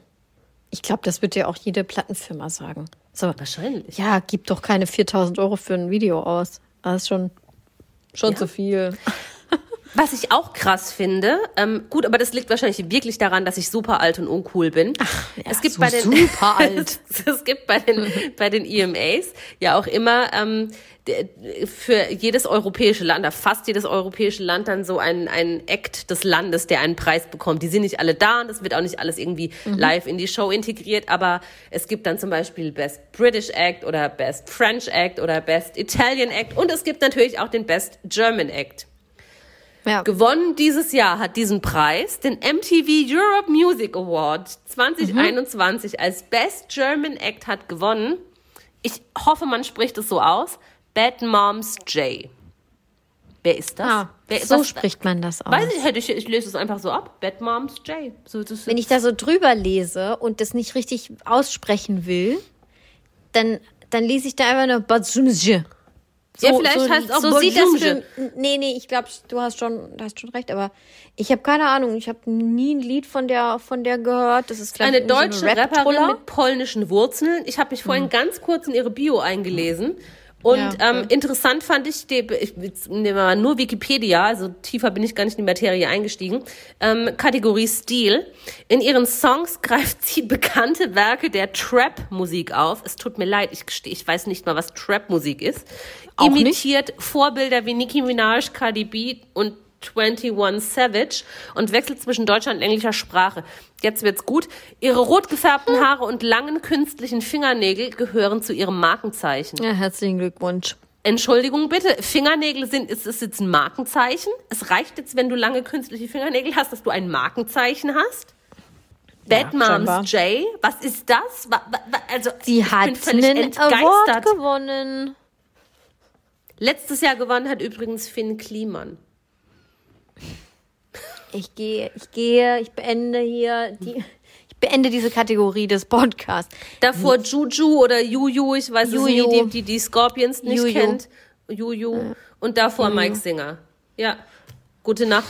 Ich glaube, das wird dir auch jede Plattenfirma sagen. So, Wahrscheinlich. ja, gib doch keine 4000 Euro für ein Video aus. Das ist schon, schon Ja. zu viel. Was ich auch krass finde, ähm, gut, aber das liegt wahrscheinlich wirklich daran, dass ich super alt und uncool bin. ja, es gibt so bei den super *laughs* alt. es, gibt bei den bei den EMAs ja auch immer ähm, für jedes europäische Land, fast jedes europäische Land dann so ein ein Act des Landes, der einen Preis bekommt. Die sind nicht alle da und es wird auch nicht alles irgendwie Mhm. live in die Show integriert, aber es gibt dann zum Beispiel Best British Act oder Best French Act oder Best Italian Act und es gibt natürlich auch den Best German Act. Ja. Gewonnen dieses Jahr hat diesen Preis den MTV Europe Music Award 2021 als Best German Act hat gewonnen. Ich hoffe, man spricht es so aus. Bad Moms J. Wer ist das? Ah, Wer so das? spricht man das aus. Weiß ich, hätte ich, ich lese es einfach so ab. Bad Moms J. So, das, Wenn ich da so drüber lese und das nicht richtig aussprechen will, dann, dann lese ich da einfach nur Bazumje. So, Ja, vielleicht so, heißt auch so sieht das für, Nee, nee, ich glaube, du hast schon, du hast schon recht, aber ich habe keine Ahnung, ich habe nie ein Lied von der, von der gehört. Das ist eine irgendwie so deutsche Rapperin mit polnischen Wurzeln. Ich habe mich vorhin Mhm. ganz kurz in ihre Bio eingelesen. Und Ja, ähm, interessant fand ich, die, ich wir mal nur Wikipedia, also tiefer bin ich gar nicht in die Materie eingestiegen. Ähm, Kategorie Stil. In ihren Songs *laughs* greift sie bekannte Werke der Trap-Musik auf. Es tut mir leid, ich gestehe, ich weiß nicht mal, was Trap-Musik ist. Auch nicht? Imitiert Vorbilder wie Nicki Minaj, Cardi B und 21 Savage und wechselt zwischen deutscher und englischer Sprache. Jetzt wird's gut. Ihre rot gefärbten Haare und langen künstlichen Fingernägel gehören zu ihrem Markenzeichen. Ja, herzlichen Glückwunsch. Entschuldigung bitte, Fingernägel sind, ist es jetzt ein Markenzeichen? Es reicht jetzt, wenn du lange künstliche Fingernägel hast, dass du ein Markenzeichen hast? Bad scheinbar. Moms J, was ist das? Also, Sie hat einen Award entgeistert. gewonnen. Letztes Jahr gewonnen hat übrigens Finn Kliman. Ich gehe, ich gehe, ich beende hier die, ich beende diese Kategorie des Podcasts. Davor Juju oder Juju, ich weiß es Juju. nicht, die, die die Scorpions nicht Juju. kennt. Juju. Und davor Mike Singer. Ja. Gute Nacht.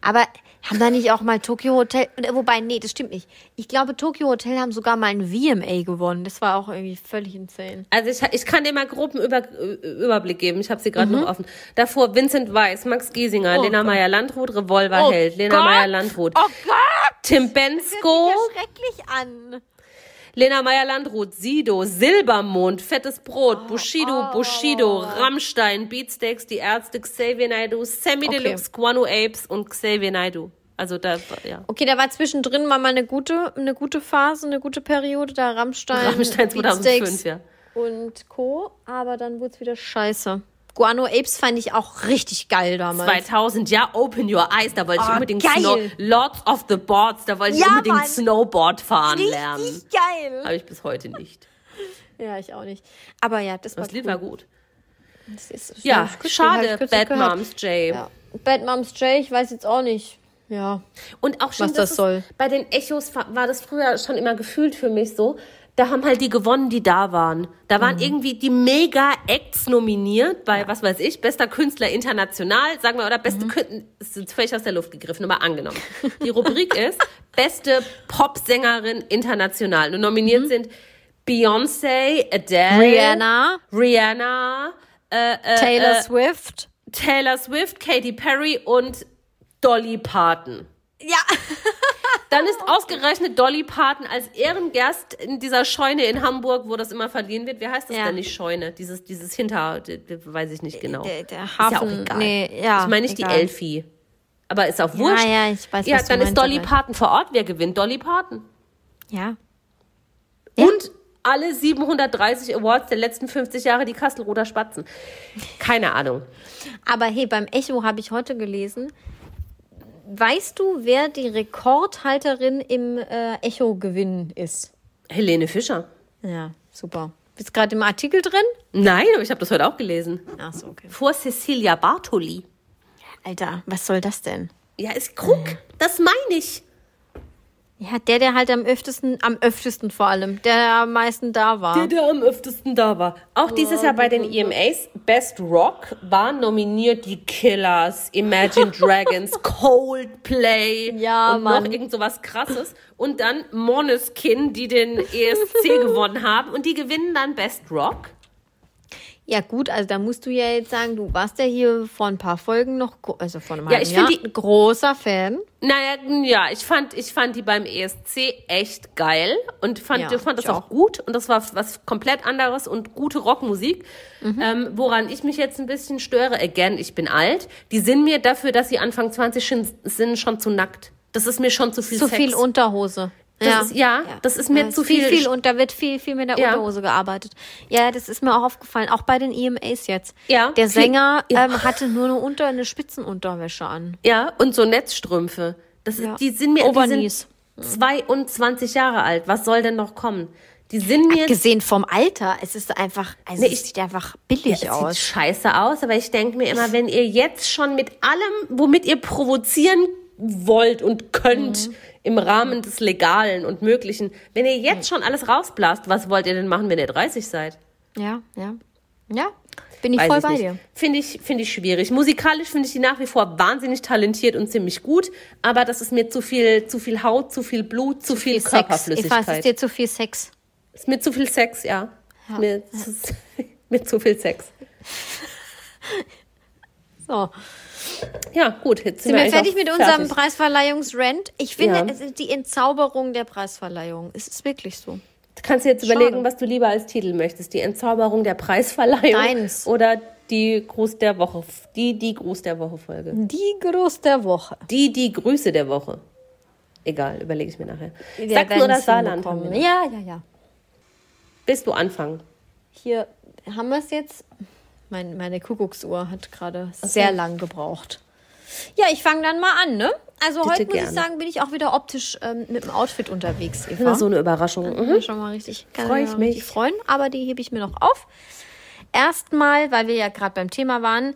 Aber haben da nicht auch mal Tokyo Hotel, wobei, nee, das stimmt nicht. Ich glaube, Tokyo Hotel haben sogar mal ein VMA gewonnen. Das war auch irgendwie völlig insane. Also ich, ich kann dir mal grob einen Über, Überblick geben. Ich habe sie gerade Mhm. noch offen. Davor Vincent Weiss, Max Giesinger, Oh Lena Gott. Meyer-Landrut, Revolverheld, Oh Lena Gott. Meyer-Landrut, Oh Gott! Tim Bensko, Ja, schrecklich an. Lena Meyer-Landrut, Sido, Silbermond, Fettes Brot, Oh, Bushido, Bushido, Rammstein, Beatsteaks, Die Ärzte, Xavier Naidoo, Sammy Okay. Deluxe, Guano Apes und Xavier Naidoo. Also da, ja. Okay, da war zwischendrin mal eine gute, eine gute Phase, eine gute Periode, da Rammstein, Rammstein 2005, Beatsteaks ja. und Co. Aber dann wurde es wieder scheiße. Guano Apes fand ich auch richtig geil damals. 2000, ja, Open Your Eyes, da wollte ich Oh, unbedingt geil. Snow, Lords of the Boards, da wollte ich Ja, unbedingt Mann. Snowboard fahren lernen. Richtig geil. Habe ich bis heute nicht. Ja, ich auch nicht. Aber ja, das war Das Lied cool. war gut. Das ist, das Ja, ich schade, ich Bad gehört. Moms J. Ja. Bad Moms J, ich weiß jetzt auch nicht. Ja. Und auch schon, Was das soll. bei den Echos war, war das früher schon immer gefühlt für mich so. Da haben halt die gewonnen, die da waren. Da Mhm. waren irgendwie die Mega-Acts nominiert bei, was weiß ich, bester Künstler international, sagen wir, oder beste Mhm. Künstler, das ist völlig aus der Luft gegriffen, aber angenommen. Die Rubrik *laughs* ist beste Popsängerin international. Und nominiert Mhm. sind Beyoncé, Adele, Rihanna, Rihanna, äh, äh, Taylor äh, Swift. Taylor Swift, Katy Perry und Dolly Parton. Ja. *laughs* Dann ist ausgerechnet Dolly Parton als Ehrengast in dieser Scheune in Hamburg, wo das immer verliehen wird. Wie heißt das Ja. denn nicht Scheune? Dieses, dieses Hinter, weiß ich nicht genau. Der, der ist ja auch Hafen. egal. Nee, ja, ich meine nicht egal. die Elfi. Aber ist auch wurscht. ja, ich weiß, Ja, dann ist Dolly Parton vor Ort. Wer gewinnt? Dolly Parton. Ja. Und alle 730 Awards der letzten 50 Jahre die Kastelroder Spatzen. Keine Ahnung. Aber hey, beim Echo habe ich heute gelesen. Weißt du, wer die Rekordhalterin im äh, Echo-Gewinn ist? Helene Fischer. Ja, super. Bist gerade im Artikel drin? Nein, aber ich habe das heute auch gelesen. Ach so, okay. Vor Cecilia Bartoli. Alter, was soll das denn? Ja, ist Krug. Das meine ich. Ja, der, der halt am öftesten, am öftesten vor allem, der am meisten da war. Der, der am öftesten da war. Auch dieses Jahr bei den EMAs Best Rock waren nominiert die Killers, Imagine *laughs* Dragons, Coldplay Ja, und Mann. noch irgend so was krasses. Und dann Måneskin, die den ESC *laughs* gewonnen haben. Und die gewinnen dann Best Rock. Ja, gut, also da musst du ja jetzt sagen, du warst ja hier vor ein paar Folgen noch, also vor einem Ja, halben ich Jahr, die- großer Fan. Naja, ja, ich fand, ich fand die beim ESC echt geil und fand, Ja, fand das auch auch. gut und das war was komplett anderes und gute Rockmusik. Mhm. Ähm, woran ich mich jetzt ein bisschen störe, again, ich bin alt, die sind mir dafür, dass sie Anfang 20 schon- sind, schon zu nackt. Das ist mir schon zu viel Zu Sex. viel Unterhose. Das ist- ja, das ist mir Ja, zu viel, viel- viel und da wird viel, viel mit der Ja. Unterhose gearbeitet. Ja, das ist mir auch aufgefallen, auch bei den EMAs jetzt. Ja, Der Sänger ja. ähm, hatte nur eine Unter, eine Spitzenunterwäsche an. Ja, und so Netzstrümpfe. Das ist, Ja. die sind mir, Obernies. die sind 22 Jahre alt. Was soll denn noch kommen? Die sind mir Gesehen vom Alter, es ist einfach, also Nee, es ich- sieht einfach billig Es aus. sieht scheiße aus, aber ich denke mir immer, wenn ihr jetzt schon mit allem, womit ihr provozieren wollt und könnt, Mhm. im Rahmen des Legalen und Möglichen, wenn ihr jetzt schon alles rausblast, was wollt ihr denn machen, wenn ihr 30 seid? Ja, ja. Ja, bin ich Weiß voll ich bei nicht. dir. Finde ich, finde ich schwierig. Musikalisch finde ich die nach wie vor wahnsinnig talentiert und ziemlich gut, aber das ist mir zu viel, zu viel Haut, zu viel Blut, zu, viel, Sex. Eva, es Körperflüssigkeit. ist dir zu viel Sex. ist mir zu viel Sex, ja. Mir, es *laughs* ist, mir Mit zu viel Sex. So. Ja, gut, jetzt sind, Sind wir fertig mit unserem fertig. Preisverleihungsrent? Ich finde, Ja. es ist die Entzauberung der Preisverleihung. Es ist wirklich so. Du kannst dir jetzt Schade. überlegen, was du lieber als Titel möchtest. Die Entzauberung der Preisverleihung Deins. oder die Gruß der Woche. Die, die Gruß der Woche Folge. Die Gruß der Woche. Die, die Grüße der Woche. Egal, überlege ich mir nachher. Wir Sachsen oder Saarland? Ja, ja, ja. Willst du anfangen? Hier haben wir es jetzt. Mein, meine Kuckucksuhr hat gerade sehr lang gebraucht. Ja, ich fange dann mal an, ne? Also Bitte heute muss gerne. ich sagen, bin ich auch wieder optisch ähm, mit dem Outfit unterwegs, Eva. Immer so eine Überraschung. Mhm. Ja, schon mal richtig. Kann Freu mich ich mich. freuen, aber die hebe ich mir noch auf. Erstmal, weil wir ja gerade beim Thema waren,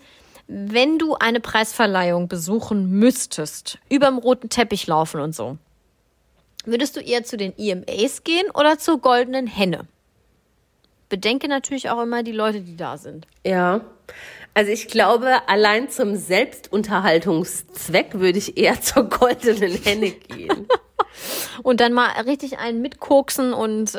wenn du eine Preisverleihung besuchen müsstest, überm roten Teppich laufen und so, würdest du eher zu den EMAs gehen oder zur goldenen Henne? Bedenke natürlich auch immer die Leute, die da sind. Ja. Also ich glaube, allein zum Selbstunterhaltungszweck würde ich eher *laughs* zur goldenen Henne gehen. *laughs* Und dann mal richtig einen mitkoksen und äh,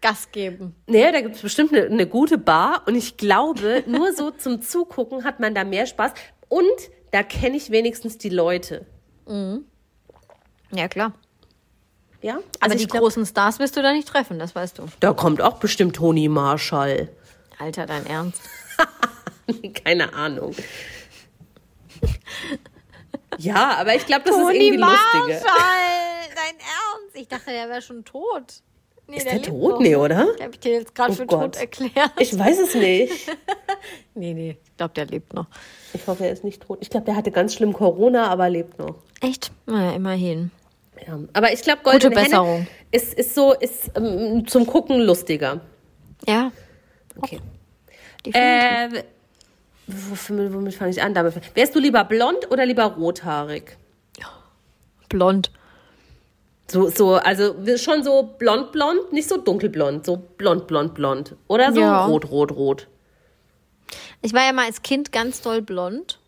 Gas geben. naja, da gibt es bestimmt eine, eine gute Bar und ich glaube, nur so zum Zugucken hat man da mehr Spaß und da kenne ich wenigstens die Leute. Ja, klar. Ja? Aber Also die glaub, großen Stars wirst du da nicht treffen, das weißt du. da kommt auch bestimmt Toni Marshall. Alter, dein Ernst. *laughs* Keine Ahnung. Ja, aber ich glaube, das ist irgendwie lustiger. dein Ernst? Ich dachte, der wäre schon tot. Nee, Ist der lebt tot? noch. Nee, oder? Ich habe ich dir jetzt gerade Oh für Gott. tot erklärt. Ich weiß es nicht. *laughs* nee, nee, ich glaube, der lebt noch. Ich hoffe, er ist nicht tot. Ich glaube, der hatte ganz schlimm Corona, aber lebt noch. Echt? Naja, immerhin. Ja. Aber ich glaube, Goldene Gute Besserung. Henne ist, ist so, ist ähm, zum Gucken lustiger. Ja, Okay. Äh, womit womit fange ich an? Damit. Wärst du lieber blond oder lieber rothaarig? Blond. So, so, also schon so blond, blond, nicht so dunkelblond, so blond, blond, blond. Oder so Ja. rot, rot, rot. Ich war ja mal als Kind ganz doll blond.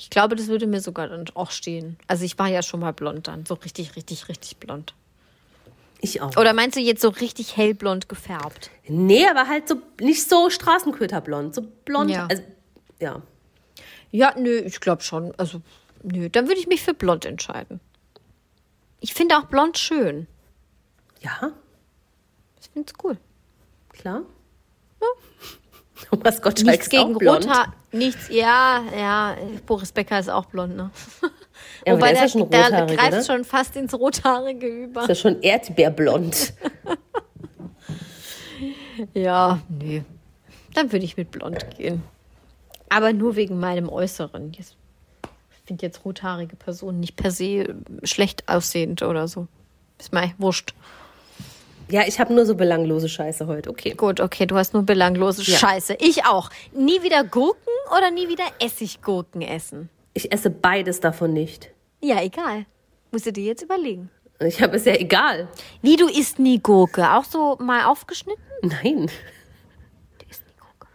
Ich glaube, das würde mir sogar dann auch stehen. Also ich war ja schon mal blond dann. So richtig, richtig, richtig blond. Ich auch. Oder meinst du jetzt so richtig hellblond gefärbt? Nee, aber halt so nicht so Straßenköterblond, so blond. Ja. Also, ja. Ja, nö, ich glaube schon. Also, nö, dann würde ich mich für blond entscheiden. Ich finde auch blond schön. Ja, Ich finde es cool. klar. *laughs* Thomas Gottschalk Nichts ist gegen auch blond. Rothaar. Nichts, ja, ja, Boris Becker ist auch blond, ne? *laughs* Ja, Wobei der der, der rothaarig, greift oder? schon fast ins Rothaarige über. Ist ja schon erdbeerblond. *laughs* Ja, nee. Dann würde ich mit blond gehen. Aber nur wegen meinem Äußeren. Ich finde jetzt rothaarige Personen nicht per se schlecht aussehend oder so. Ist mir wurscht. Ja, ich habe nur so belanglose Scheiße heute. Okay. Gut, okay, du hast nur belanglose Ja. Scheiße. Ich auch. Nie wieder Gurken oder nie wieder Essiggurken essen? Ich esse beides davon nicht. Ja, egal. Musst du dir jetzt überlegen. Ich habe es ja egal. Wie, du isst nie Gurke? Auch so mal aufgeschnitten? Nein. Du isst nie Gurke.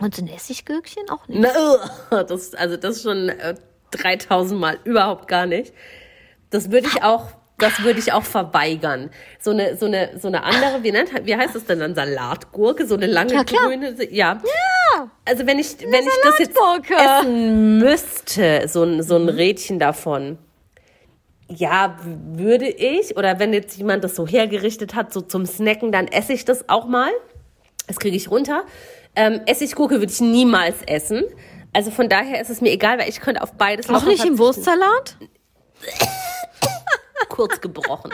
Und so ein Essiggürkchen auch nicht? Na, das, also das schon äh, 3000 Mal überhaupt gar nicht. Das würde ich auch, das würde ich auch verweigern. So eine, so eine, so eine andere, wie nennt, wie heißt das denn dann? Salatgurke, so eine lange Ja, grüne, ja. Ja. Also wenn ich, wenn ich das jetzt essen müsste, so ein, so ein Rädchen davon. Ja, würde ich, oder wenn jetzt jemand das so hergerichtet hat, so zum Snacken, dann esse ich das auch mal. Das kriege ich runter. Ähm, Essiggurke würde ich niemals essen. Also von daher ist es mir egal, weil ich könnte auf beides Auch nicht im. Wurstsalat? *laughs* *laughs* kurz gebrochen.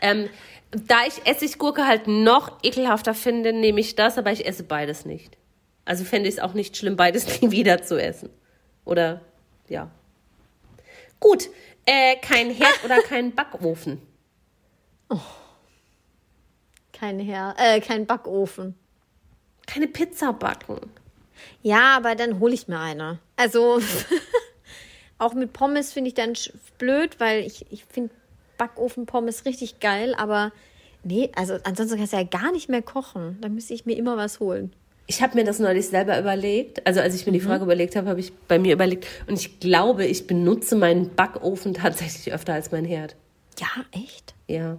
ähm, da ich Essiggurke halt noch ekelhafter finde, nehme ich das, aber ich esse beides nicht. Also fände ich es auch nicht schlimm, beides *laughs* nie wieder zu essen. Oder, ja. Gut, äh, kein Herd oder *laughs* kein Backofen. Kein Her äh, kein Backofen. Keine Pizza backen. Ja, aber dann hole ich mir eine. Also auch mit Pommes finde ich dann blöd, weil ich, ich finde Backofen-Pommes richtig geil, aber nee, also ansonsten kannst du ja gar nicht mehr kochen. Da müsste ich mir immer was holen. Ich habe mir das neulich selber überlegt. Also als ich mir die Frage überlegt habe, habe ich bei mir überlegt. Und ich glaube, ich benutze meinen Backofen tatsächlich öfter als mein Herd. Ja, echt? Ja.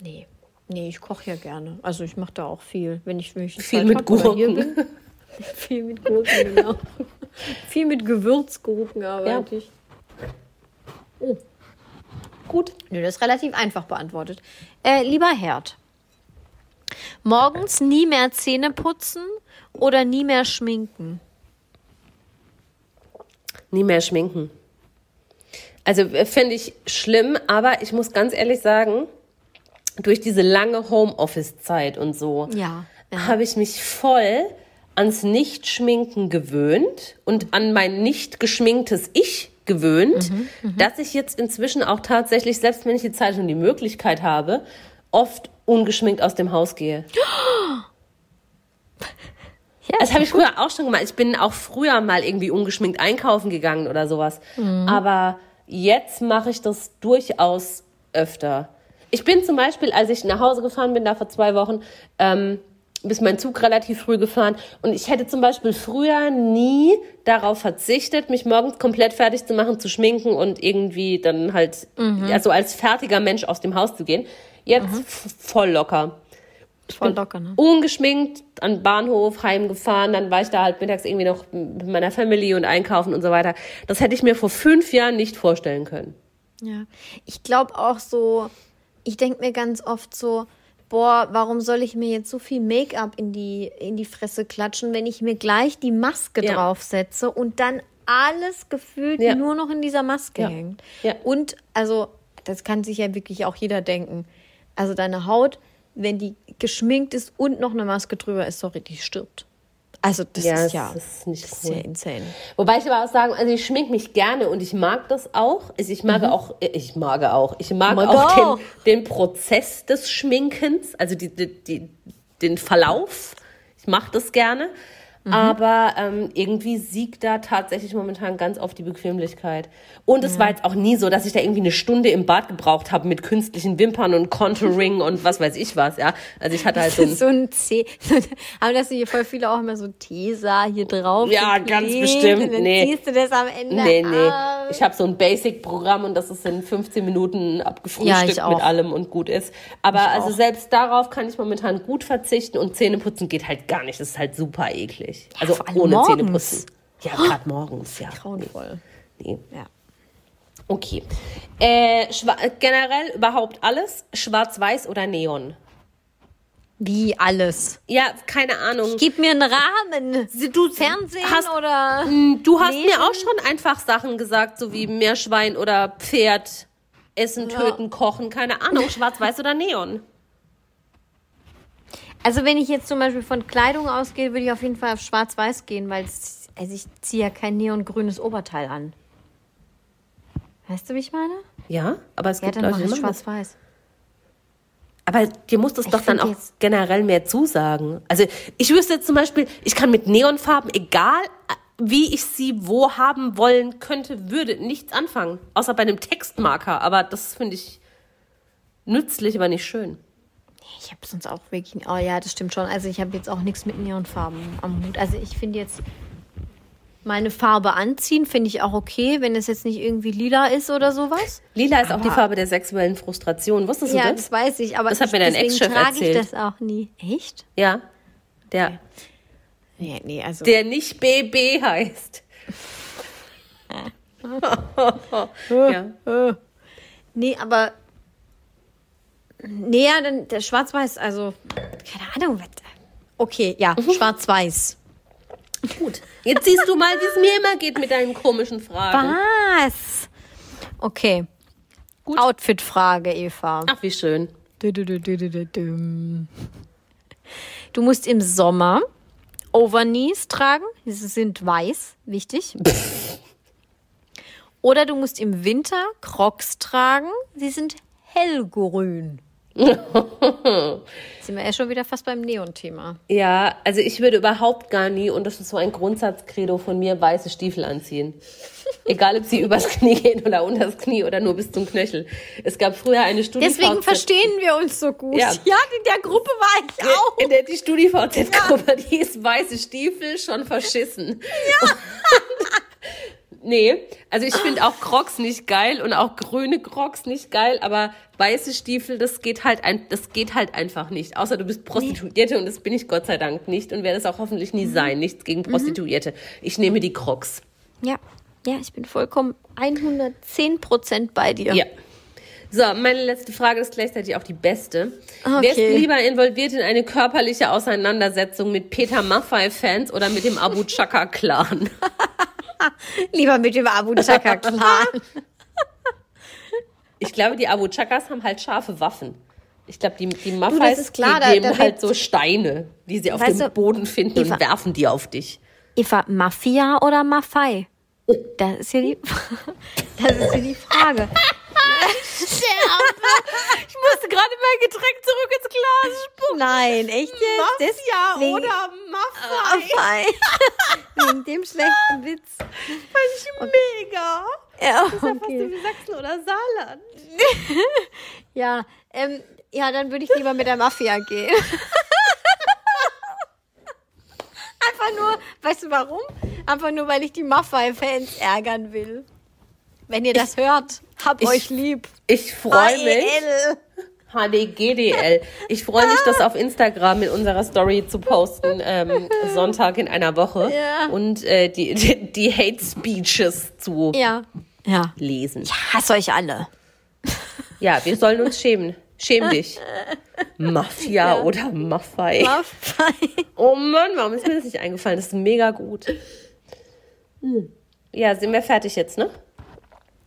Nee. Nee, ich koche ja gerne. Also ich mache da auch viel, wenn ich, wenn ich Viel Zeit mit hab Gurken. bin. *laughs* viel mit Gurken, genau. *laughs* viel mit Gewürzgurken arbeite ich. Oh. Gut. Nö, das ist relativ einfach beantwortet. Äh, lieber Herd. Morgens nie mehr Zähne putzen oder nie mehr schminken? Nie mehr schminken. Also äh, finde ich schlimm, aber ich muss ganz ehrlich sagen, durch diese lange Homeoffice-Zeit und so, Ja, ja. habe ich mich voll ans Nicht-Schminken gewöhnt und an mein nicht geschminktes Ich gewöhnt, Mhm, dass ich jetzt inzwischen auch tatsächlich, selbst wenn ich die Zeit und die Möglichkeit habe, oft ungeschminkt aus dem Haus gehe. *gasps* Ja, Das habe ich früher auch schon gemacht. Ich bin auch früher mal irgendwie ungeschminkt einkaufen gegangen oder sowas. Aber jetzt mache ich das durchaus öfter. Ich bin zum Beispiel, als ich nach Hause gefahren bin, da vor zwei Wochen, ähm, ist mein Zug relativ früh gefahren. Und ich hätte zum Beispiel früher nie darauf verzichtet, mich morgens komplett fertig zu machen, zu schminken und irgendwie dann halt, also als fertiger Mensch aus dem Haus zu gehen. Jetzt f- voll locker voll locker, ne? ungeschminkt an Bahnhof heimgefahren, dann war ich da halt mittags irgendwie noch mit meiner Family und einkaufen und so weiter. Das hätte ich mir vor fünf Jahren nicht vorstellen können. Ja. Ich glaube auch so, ich denke mir ganz oft so, boah, warum soll ich mir jetzt so viel Make-up in die, in die Fresse klatschen, wenn ich mir gleich die Maske Ja. draufsetze und dann alles gefühlt Ja. nur noch in dieser Maske Ja. hängt. Ja. Und, also, das kann sich ja wirklich auch jeder denken. Also deine Haut, wenn die geschminkt ist und noch eine Maske drüber ist, sorry, die stirbt. Also das Ja, ist das ja, ist nicht das cool. ja insane. Wobei ich aber auch sagen, also ich schmink mich gerne und ich mag das auch. Also Ich mag auch, äh, ich mag auch, ich mag, Mag auch auch. den, den Prozess des Schminkens, also die, die, die, den Verlauf. Ich mache das gerne. Aber ähm, irgendwie siegt da tatsächlich momentan ganz oft die Bequemlichkeit. Und es war jetzt auch nie so, dass ich da irgendwie eine Stunde im Bad gebraucht habe mit künstlichen Wimpern und Contouring und was weiß ich was, ja. Also ich hatte halt so ein so ein C. *laughs* Aber dass hier voll viele auch immer so Tesa hier drauf. Ja, ganz bestimmt. Dann Nee. ziehst du das am Ende. Nee, nee. ab. Ich habe so ein Basic-Programm und das ist in 15 Minuten Ja, abgefrühstückt ich auch. mit allem und gut ist. Aber also auch. selbst darauf kann ich momentan gut verzichten und Zähneputzen geht halt gar nicht. Das ist halt super eklig. Also vor allem ohne morgens. Zähneputzen. Ja, gerade morgens, ja. Grauenvoll. Nee. Ja. Okay. Äh, generell überhaupt alles? Schwarz-Weiß oder Neon? Wie alles. Ja, keine Ahnung. Gib mir einen Rahmen. Du Fernsehen hast, oder. Du hast Lesen? mir auch schon einfach Sachen gesagt, so wie Meerschwein oder Pferd, Essen, Töten, Kochen, keine Ahnung, schwarz-weiß oder Neon. Also, wenn ich jetzt zum Beispiel von Kleidung ausgehe, würde ich auf jeden Fall auf Schwarz-Weiß gehen, weil es, also ich ziehe ja kein neongrünes Oberteil an. Weißt du, wie ich meine? Ja, aber es Ja, gibt dann Leute, die. Schwarz-Weiß. Aber dir muss das Ich doch dann auch generell mehr zusagen. Also ich wüsste jetzt zum Beispiel, ich kann mit Neonfarben, egal äh, wie ich sie wo haben wollen könnte, würde nichts anfangen. Außer bei einem Textmarker. Aber das finde ich nützlich, aber nicht schön. Ich habe sonst auch wirklich. Oh ja, das stimmt schon. Also ich habe jetzt auch nichts mit Neonfarben am Hut. Also ich finde jetzt meine Farbe anziehen, finde ich auch okay, wenn es jetzt nicht irgendwie lila ist oder sowas. Lila ist auch die Aber- Farbe der sexuellen Frustration. Wusstest Ja, du das das? weiß ich, aber Das hat ich, mir dein deswegen Ex-Chef trage ich erzählt. das auch nie. Echt? Ja. Der, Nee, nee, also der nicht BB heißt. *laughs* *laughs* ja. nee, aber nee, ja, dann der Schwarz-Weiß, also keine Ahnung. Okay, ja, Mhm. Schwarz-Weiß. Gut. Jetzt siehst du mal, wie es mir immer geht mit deinen komischen Fragen. Was? Okay. Outfit-Frage, Eva. Ach, wie schön. Du, musst im Sommer Overknees tragen. Diese sind weiß, wichtig. *laughs* Oder du musst im Winter Crocs tragen. Sie sind hellgrün. *laughs* sind wir ja schon wieder fast beim Neon-Thema. Ja, also ich würde überhaupt gar nie, und das ist so ein Grundsatzcredo von mir, weiße Stiefel anziehen. *laughs* Egal, ob sie übers Knie gehen oder unters Knie oder nur bis zum Knöchel. Es gab früher eine Studie. Deswegen verstehen wir uns so gut. Ja. in der Gruppe war ich auch. In der die StudiVZ-Gruppe, die ist weiße Stiefel schon verschissen. Ja. *laughs* Nee, also ich finde auch Crocs nicht geil und auch grüne Crocs nicht geil, aber weiße Stiefel, das geht halt ein, das geht halt einfach nicht. Außer du bist Prostituierte nee. und das bin ich Gott sei Dank nicht und werde es auch hoffentlich nie mhm. sein. Nichts gegen mhm. Prostituierte. Ich nehme die Crocs. Ja, ja, ich bin vollkommen 110 Prozent bei dir. Ja. So, meine letzte Frage ist gleichzeitig auch die beste. Okay. Wer ist lieber involviert in eine körperliche Auseinandersetzung mit Peter Maffei-Fans oder mit dem Abu Chaka-Clan? *laughs* *laughs* lieber mit dem Abu Chaka-Clan. *laughs* ich glaube, die Abu Chakas haben halt scharfe Waffen. Ich glaube, die, die Maffeis die nehmen halt so Steine, die sie auf dem du, Boden finden Eva, und werfen die auf dich. Eva, Mafia oder Maffei? Das ist hier die, *laughs* das ist hier die Frage. *laughs* Ich musste gerade mein Getränk zurück ins Glas spucken. Nein, echt jetzt? Mafia Deswegen, oder Maffei. *laughs* Wegen dem schlechten Witz. Fand ich okay. mega. Ja, das ist ja fast wie Sachsen oder Saarland. ja, ähm, ja, dann würde ich lieber mit der Mafia gehen. Einfach nur, weißt du warum? Einfach nur, weil ich die Maffei-Fans ärgern will. Wenn ihr das ich, hört, hab ich, euch lieb. Ich freue mich. HDGDL. Ich freue mich, das auf Instagram in unserer Story zu posten, ähm, Sonntag in einer Woche. Ja. Und äh, die, die, die, Hate Speeches zu ja. Ja. lesen. Ich hasse euch alle. Ja, wir sollen uns schämen. Schäm dich. Mafia ja. oder Maffei. Maffei. Oh Mann, warum ist mir das nicht eingefallen? Das ist mega gut. Hm. Ja, sind wir fertig jetzt, ne?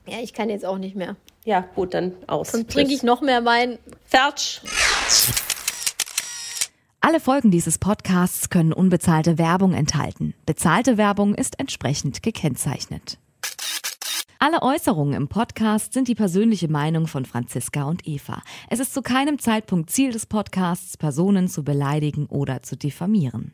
Ja, ich kann jetzt auch nicht mehr. Ja, gut, dann aus. Dann trinke ich noch mehr Wein. Fertig. Alle Folgen dieses Podcasts können unbezahlte Werbung enthalten. Bezahlte Werbung ist entsprechend gekennzeichnet. Alle Äußerungen im Podcast sind die persönliche Meinung von Franziska und Eva. Es ist zu keinem Zeitpunkt Ziel des Podcasts, Personen zu beleidigen oder zu diffamieren.